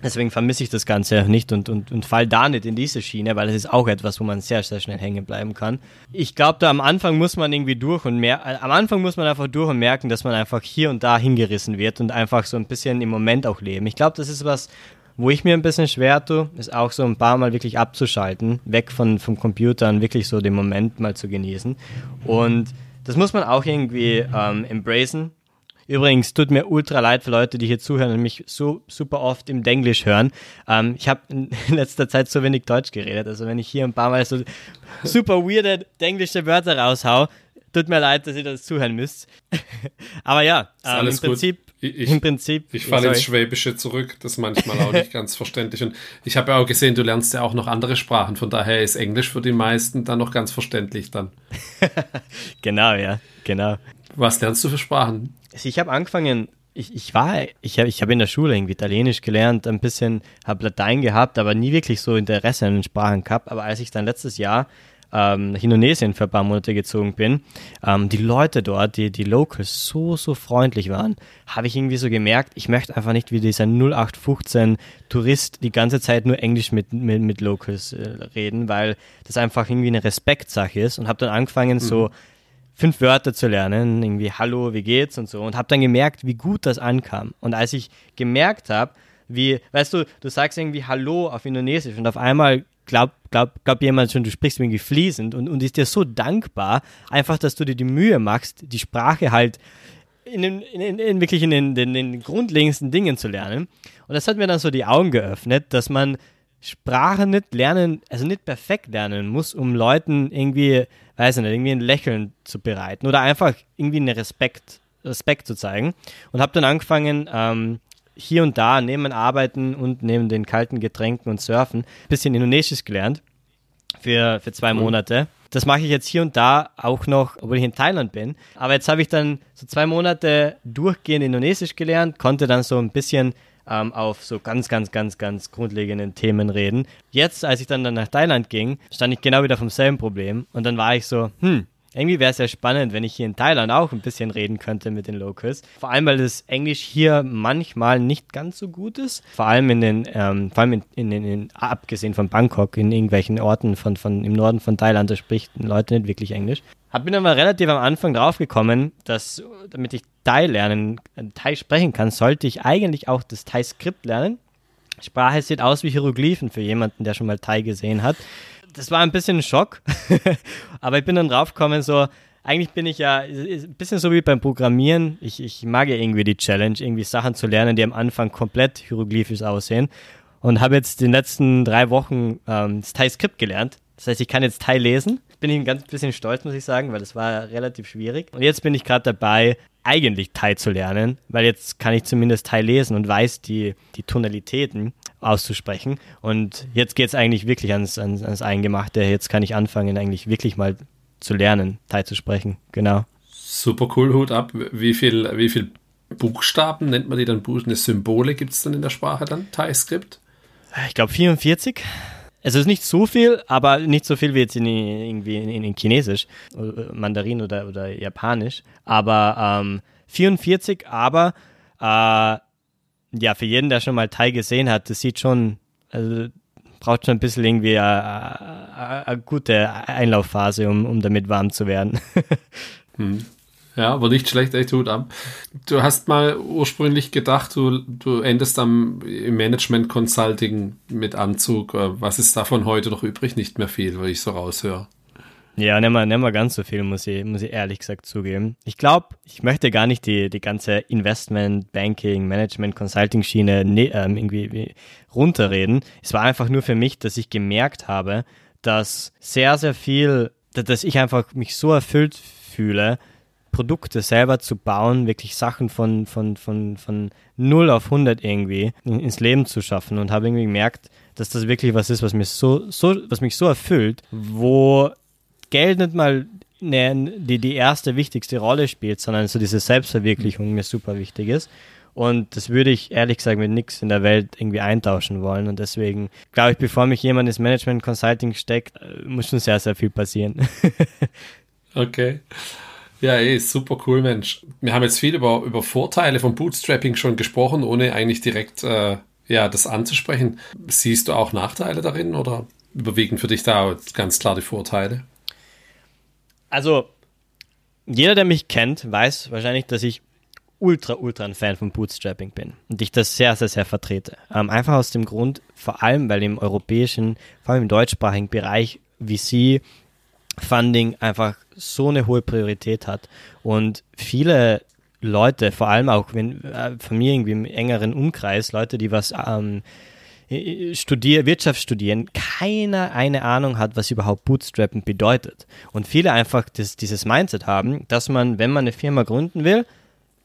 Deswegen vermisse ich das Ganze nicht und, und, und fall da nicht in diese Schiene, weil es ist auch etwas, wo man sehr, sehr schnell hängen bleiben kann. Ich glaube, da am Anfang muss man irgendwie durch und mehr, äh, am Anfang muss man einfach durch und merken, dass man einfach hier und da hingerissen wird und einfach so ein bisschen im Moment auch leben. Ich glaube, das ist was, wo ich mir ein bisschen schwer tue, ist auch so ein paar Mal wirklich abzuschalten, weg von, vom Computer und wirklich so den Moment mal zu genießen. Und das muss man auch irgendwie ähm, embracen Übrigens, tut mir ultra leid für Leute, die hier zuhören und mich so super oft im Denglisch hören. Ähm, ich habe in letzter Zeit so wenig Deutsch geredet. Also wenn ich hier ein paar Mal so super weirde englische Wörter raushau, tut mir leid, dass ihr das zuhören müsst. Aber ja, ähm, im Prinzip ich, im Prinzip. Ich falle ins Schwäbische zurück, das ist manchmal auch nicht ganz verständlich. Und ich habe ja auch gesehen, du lernst ja auch noch andere Sprachen, von daher ist Englisch für die meisten dann noch ganz verständlich dann. genau, ja, genau. Was lernst du für Sprachen? Also ich habe angefangen, ich, ich war, ich habe ich hab in der Schule irgendwie Italienisch gelernt, ein bisschen, habe Latein gehabt, aber nie wirklich so Interesse an den Sprachen gehabt. Aber als ich dann letztes Jahr ähm, nach Indonesien für ein paar Monate gezogen bin, ähm, die Leute dort, die, die Locals so, so freundlich waren, habe ich irgendwie so gemerkt, ich möchte einfach nicht wie dieser 0815 Tourist die ganze Zeit nur Englisch mit, mit, mit Locals äh, reden, weil das einfach irgendwie eine Respektsache ist und habe dann angefangen, mhm. so fünf Wörter zu lernen, irgendwie Hallo, wie geht's und so und habe dann gemerkt, wie gut das ankam. Und als ich gemerkt habe, wie, weißt du, du sagst irgendwie Hallo auf Indonesisch und auf einmal glaubt glaub, glaub jemand schon, du sprichst irgendwie fließend und, und ist dir so dankbar, einfach, dass du dir die Mühe machst, die Sprache halt in, den, in, in wirklich in den, den, den grundlegendsten Dingen zu lernen. Und das hat mir dann so die Augen geöffnet, dass man Sprache nicht lernen, also nicht perfekt lernen muss, um Leuten irgendwie weiß ich nicht, irgendwie ein Lächeln zu bereiten oder einfach irgendwie einen Respekt, Respekt zu zeigen. Und habe dann angefangen, ähm, hier und da neben Arbeiten und neben den kalten Getränken und Surfen ein bisschen Indonesisch gelernt für, für zwei Monate. Das mache ich jetzt hier und da auch noch, obwohl ich in Thailand bin. Aber jetzt habe ich dann so zwei Monate durchgehend Indonesisch gelernt, konnte dann so ein bisschen ähm, auf so ganz, ganz, ganz, ganz grundlegenden Themen reden. Jetzt, als ich dann, dann nach Thailand ging, stand ich genau wieder vom selben Problem und dann war ich so, hm, irgendwie wäre es ja spannend, wenn ich hier in Thailand auch ein bisschen reden könnte mit den Locals. Vor allem, weil das Englisch hier manchmal nicht ganz so gut ist. Vor allem in den, ähm, vor allem in, in, in, in, abgesehen von Bangkok, in irgendwelchen Orten von, von, im Norden von Thailand, da sprechen Leute nicht wirklich Englisch. Hab bin aber relativ am Anfang draufgekommen, dass, damit ich Thai lernen, Thai sprechen kann, sollte ich eigentlich auch das Thai-Skript lernen. Sprache sieht aus wie Hieroglyphen für jemanden, der schon mal Thai gesehen hat. Das war ein bisschen ein Schock, aber ich bin dann draufgekommen, so, eigentlich bin ich ja ein bisschen so wie beim Programmieren. Ich, ich mag ja irgendwie die Challenge, irgendwie Sachen zu lernen, die am Anfang komplett hieroglyphisch aussehen. Und habe jetzt in den letzten drei Wochen ähm, das Thai-Skript gelernt. Das heißt, ich kann jetzt Thai lesen. Bin ich ein ganz bisschen stolz, muss ich sagen, weil das war relativ schwierig. Und jetzt bin ich gerade dabei, eigentlich Thai zu lernen, weil jetzt kann ich zumindest Thai lesen und weiß die, die Tonalitäten auszusprechen. Und jetzt geht es eigentlich wirklich ans, ans, ans Eingemachte. Jetzt kann ich anfangen, eigentlich wirklich mal zu lernen, Thai zu sprechen. Genau. Super cool, Hut ab. Wie viel, wie viel Buchstaben nennt man die dann? Eine Symbole gibt es dann in der Sprache dann? Thai-Skript? Ich glaube 44. Es ist nicht so viel, aber nicht so viel wie jetzt in, irgendwie in, in Chinesisch, äh, Mandarin oder, oder Japanisch. Aber ähm, 44, aber äh, ja, für jeden, der schon mal Thai gesehen hat, das sieht schon, also braucht schon ein bisschen irgendwie eine, eine gute Einlaufphase, um, um damit warm zu werden. hm. Ja, aber nicht schlecht, echt gut ab. Du hast mal ursprünglich gedacht, du, du endest am im Management Consulting mit Anzug. Was ist davon heute noch übrig? Nicht mehr viel, weil ich so raushöre. Ja, nicht mal, nicht mal ganz so viel, muss ich, muss ich ehrlich gesagt zugeben. Ich glaube, ich möchte gar nicht die, die ganze Investment, Banking, Management, Consulting-Schiene ne, ähm, irgendwie runterreden. Es war einfach nur für mich, dass ich gemerkt habe, dass sehr, sehr viel, dass ich einfach mich so erfüllt fühle, Produkte selber zu bauen, wirklich Sachen von, von, von, von 0 auf 100 irgendwie ins Leben zu schaffen und habe irgendwie gemerkt, dass das wirklich was ist, was mich so, so, was mich so erfüllt, wo Geld nicht mal ne, die, die erste wichtigste Rolle spielt, sondern so diese Selbstverwirklichung mir super wichtig ist. Und das würde ich ehrlich gesagt mit nichts in der Welt irgendwie eintauschen wollen. Und deswegen glaube ich, bevor mich jemand ins Management Consulting steckt, äh, muss schon sehr, sehr viel passieren. okay. Ja, ey, super cool, Mensch. Wir haben jetzt viel über, über Vorteile von Bootstrapping schon gesprochen, ohne eigentlich direkt äh, ja, das anzusprechen. Siehst du auch Nachteile darin oder überwiegen für dich da ganz klar die Vorteile? Also, jeder, der mich kennt, weiß wahrscheinlich, dass ich ultra, ultra ein Fan von Bootstrapping bin und ich das sehr, sehr, sehr vertrete. Ähm, einfach aus dem Grund, vor allem, weil im europäischen, vor allem im deutschsprachigen Bereich VC Funding einfach so eine hohe Priorität hat und viele Leute, vor allem auch wenn äh, von mir irgendwie im engeren Umkreis, Leute, die was ähm, studier, Wirtschaft studieren, keiner eine Ahnung hat, was überhaupt Bootstrappen bedeutet. Und viele einfach das, dieses Mindset haben, dass man, wenn man eine Firma gründen will,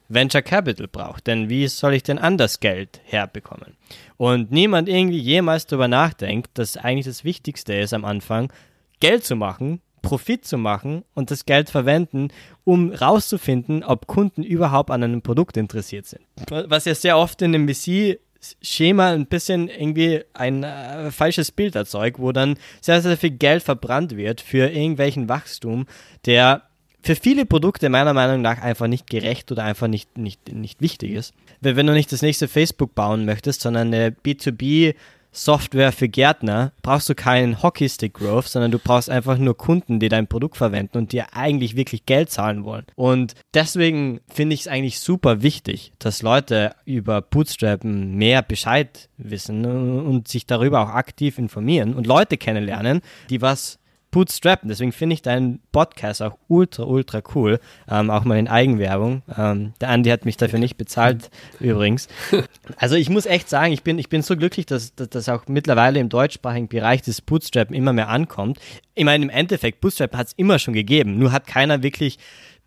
Venture Capital braucht. Denn wie soll ich denn anders Geld herbekommen? Und niemand irgendwie jemals darüber nachdenkt, dass eigentlich das Wichtigste ist am Anfang, Geld zu machen, Profit zu machen und das Geld verwenden, um rauszufinden, ob Kunden überhaupt an einem Produkt interessiert sind. Was ja sehr oft in dem VC Schema ein bisschen irgendwie ein äh, falsches Bild erzeugt, wo dann sehr, sehr viel Geld verbrannt wird für irgendwelchen Wachstum, der für viele Produkte meiner Meinung nach einfach nicht gerecht oder einfach nicht, nicht, nicht wichtig ist. Wenn du nicht das nächste Facebook bauen möchtest, sondern eine B2B Software für Gärtner brauchst du keinen Hockeystick Growth, sondern du brauchst einfach nur Kunden, die dein Produkt verwenden und dir eigentlich wirklich Geld zahlen wollen. Und deswegen finde ich es eigentlich super wichtig, dass Leute über Bootstrappen mehr Bescheid wissen und sich darüber auch aktiv informieren und Leute kennenlernen, die was bootstrappen. Deswegen finde ich deinen Podcast auch ultra, ultra cool. Ähm, auch mal in Eigenwerbung. Ähm, der Andi hat mich dafür nicht bezahlt, übrigens. Also ich muss echt sagen, ich bin, ich bin so glücklich, dass, dass, dass auch mittlerweile im deutschsprachigen Bereich das Bootstrappen immer mehr ankommt. Ich meine, im Endeffekt, Bootstrap hat es immer schon gegeben. Nur hat keiner wirklich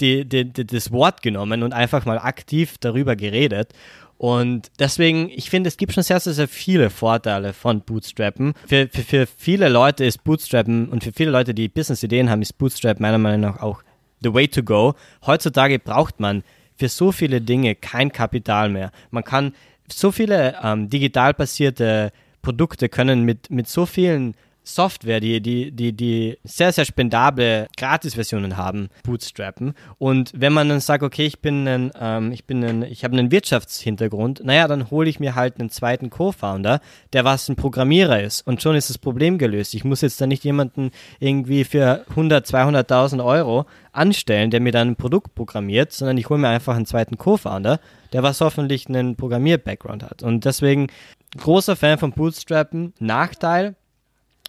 die, die, die, das Wort genommen und einfach mal aktiv darüber geredet. Und deswegen, ich finde, es gibt schon sehr, sehr, sehr viele Vorteile von Bootstrappen. Für, für, für viele Leute ist Bootstrappen und für viele Leute, die Business-Ideen haben, ist Bootstrap meiner Meinung nach auch the way to go. Heutzutage braucht man für so viele Dinge kein Kapital mehr. Man kann so viele ähm, digital basierte Produkte können mit, mit so vielen Software, die, die, die, die sehr, sehr spendable Gratis-Versionen haben, bootstrappen. Und wenn man dann sagt, okay, ich bin ein, ähm, ich bin ein, ich habe einen Wirtschaftshintergrund, naja, dann hole ich mir halt einen zweiten Co-Founder, der was ein Programmierer ist. Und schon ist das Problem gelöst. Ich muss jetzt da nicht jemanden irgendwie für 100, 200.000 Euro anstellen, der mir dann ein Produkt programmiert, sondern ich hole mir einfach einen zweiten Co-Founder, der was hoffentlich einen Programmier-Background hat. Und deswegen großer Fan von Bootstrappen. Nachteil,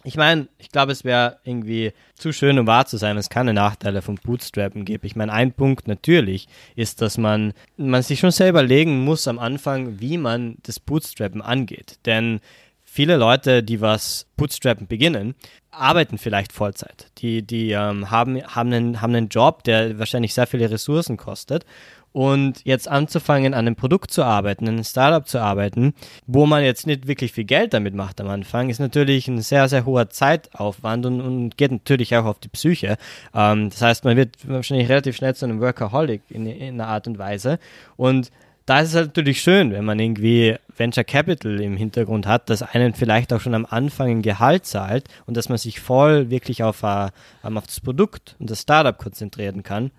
ich meine, ich glaube, es wäre irgendwie zu schön, um wahr zu sein, wenn es keine Nachteile vom Bootstrappen gibt. Ich meine, ein Punkt natürlich ist, dass man, man sich schon selber legen muss am Anfang, wie man das Bootstrappen angeht. Denn viele Leute, die was Bootstrappen beginnen, arbeiten vielleicht Vollzeit. Die, die ähm, haben, haben, einen, haben einen Job, der wahrscheinlich sehr viele Ressourcen kostet und jetzt anzufangen, an einem Produkt zu arbeiten, an einem Startup zu arbeiten, wo man jetzt nicht wirklich viel Geld damit macht am Anfang, ist natürlich ein sehr, sehr hoher Zeitaufwand und, und geht natürlich auch auf die Psyche. Ähm, das heißt, man wird wahrscheinlich relativ schnell zu einem Workaholic in, in einer Art und Weise. Und da ist es halt natürlich schön, wenn man irgendwie Venture Capital im Hintergrund hat, dass einen vielleicht auch schon am Anfang ein Gehalt zahlt und dass man sich voll wirklich auf, uh, auf das Produkt und das Startup konzentrieren kann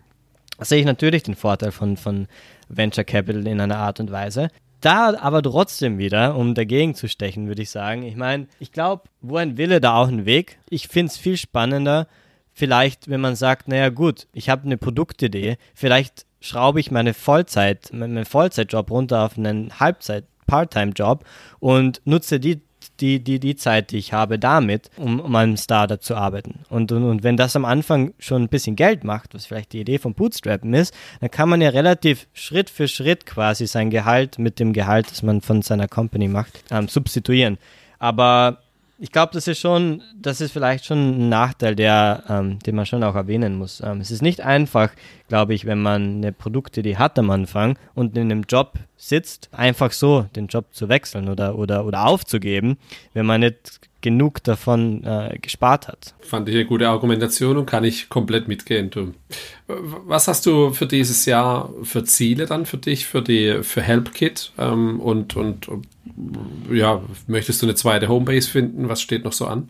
sehe ich natürlich den Vorteil von, von Venture Capital in einer Art und Weise. Da aber trotzdem wieder, um dagegen zu stechen, würde ich sagen, ich meine, ich glaube, wo ein Wille, da auch ein Weg. Ich finde es viel spannender, vielleicht, wenn man sagt, naja gut, ich habe eine Produktidee, vielleicht schraube ich meine Vollzeit, meinen Vollzeitjob runter auf einen Halbzeit, Part-Time-Job und nutze die die, die, die Zeit, die ich habe, damit, um, um einem Startup zu arbeiten. Und, und, und wenn das am Anfang schon ein bisschen Geld macht, was vielleicht die Idee von Bootstrappen ist, dann kann man ja relativ Schritt für Schritt quasi sein Gehalt mit dem Gehalt, das man von seiner Company macht, ähm, substituieren. Aber ich glaube, das ist schon, das ist vielleicht schon ein Nachteil, der, ähm, den man schon auch erwähnen muss. Ähm, es ist nicht einfach, glaube ich, wenn man eine Produktidee hat am Anfang und in einem Job sitzt, einfach so den Job zu wechseln oder, oder, oder aufzugeben, wenn man nicht genug davon äh, gespart hat. Fand ich eine gute Argumentation und kann ich komplett mitgehen. Du. Was hast du für dieses Jahr für Ziele dann für dich, für die für HelpKit? Ähm, und, und ja, möchtest du eine zweite Homebase finden? Was steht noch so an?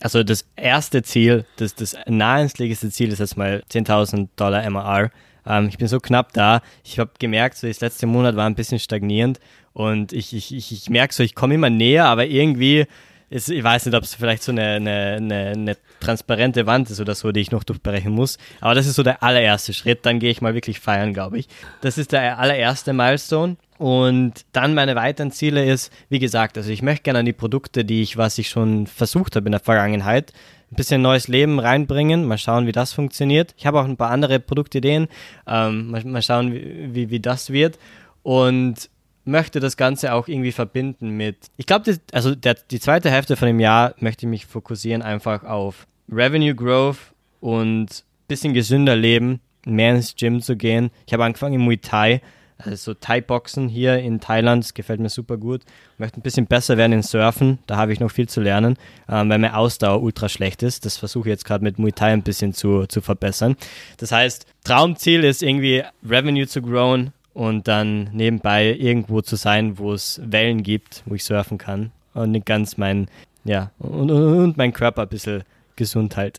Also das erste Ziel, das, das nahestliegste Ziel ist jetzt mal 10.000 Dollar MRR. Ähm, ich bin so knapp da. Ich habe gemerkt, so das letzte Monat war ein bisschen stagnierend und ich, ich, ich, ich merke so, ich komme immer näher, aber irgendwie ist, ich weiß nicht, ob es vielleicht so eine, eine, eine, eine, transparente Wand ist oder so, die ich noch durchbrechen muss. Aber das ist so der allererste Schritt. Dann gehe ich mal wirklich feiern, glaube ich. Das ist der allererste Milestone. Und dann meine weiteren Ziele ist, wie gesagt, also ich möchte gerne an die Produkte, die ich, was ich schon versucht habe in der Vergangenheit, ein bisschen neues Leben reinbringen. Mal schauen, wie das funktioniert. Ich habe auch ein paar andere Produktideen. Ähm, mal, mal schauen, wie, wie, wie das wird. Und möchte das Ganze auch irgendwie verbinden mit, ich glaube, also der, die zweite Hälfte von dem Jahr möchte ich mich fokussieren einfach auf Revenue Growth und bisschen gesünder leben, mehr ins Gym zu gehen. Ich habe angefangen in Muay Thai, also Thai-Boxen hier in Thailand, das gefällt mir super gut. Ich möchte ein bisschen besser werden in Surfen, da habe ich noch viel zu lernen, ähm, weil meine Ausdauer ultra schlecht ist. Das versuche ich jetzt gerade mit Muay Thai ein bisschen zu, zu verbessern. Das heißt, Traumziel ist irgendwie Revenue zu growen und dann nebenbei irgendwo zu sein, wo es Wellen gibt, wo ich surfen kann und nicht ganz mein, ja, und, und, und mein Körper ein bisschen Gesundheit.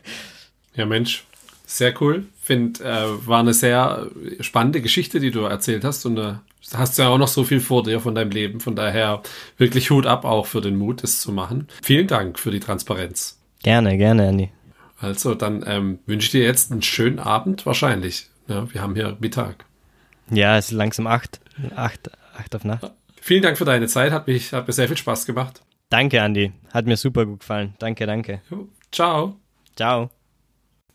ja, Mensch, sehr cool. Finde, äh, war eine sehr spannende Geschichte, die du erzählt hast und äh, hast ja auch noch so viel vor dir von deinem Leben. Von daher wirklich Hut ab auch für den Mut, das zu machen. Vielen Dank für die Transparenz. Gerne, gerne, Andy. Also, dann ähm, wünsche ich dir jetzt einen schönen Abend, wahrscheinlich. Ja, wir haben hier Mittag. Ja, es ist langsam acht, acht, acht auf Nacht. Vielen Dank für deine Zeit, hat, mich, hat mir sehr viel Spaß gemacht. Danke, Andi. Hat mir super gut gefallen. Danke, danke. Ciao. Ciao.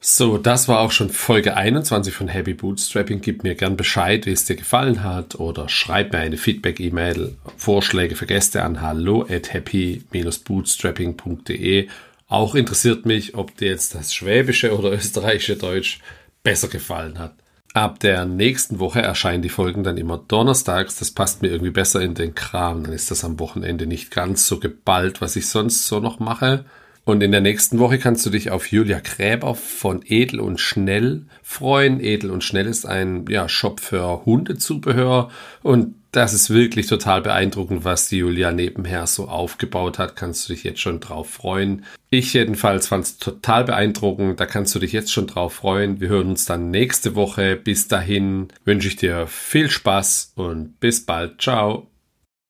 So, das war auch schon Folge 21 von Happy Bootstrapping. Gib mir gern Bescheid, wie es dir gefallen hat oder schreib mir eine Feedback-E-Mail, Vorschläge für Gäste an hallo at happy-bootstrapping.de. Auch interessiert mich, ob dir jetzt das schwäbische oder österreichische Deutsch besser gefallen hat. Ab der nächsten Woche erscheinen die Folgen dann immer donnerstags. Das passt mir irgendwie besser in den Kram. Dann ist das am Wochenende nicht ganz so geballt, was ich sonst so noch mache. Und in der nächsten Woche kannst du dich auf Julia Gräber von Edel und Schnell freuen. Edel und Schnell ist ein ja, Shop für Hundezubehör und das ist wirklich total beeindruckend, was die Julia nebenher so aufgebaut hat. Kannst du dich jetzt schon drauf freuen. Ich jedenfalls fand es total beeindruckend. Da kannst du dich jetzt schon drauf freuen. Wir hören uns dann nächste Woche. Bis dahin wünsche ich dir viel Spaß und bis bald. Ciao.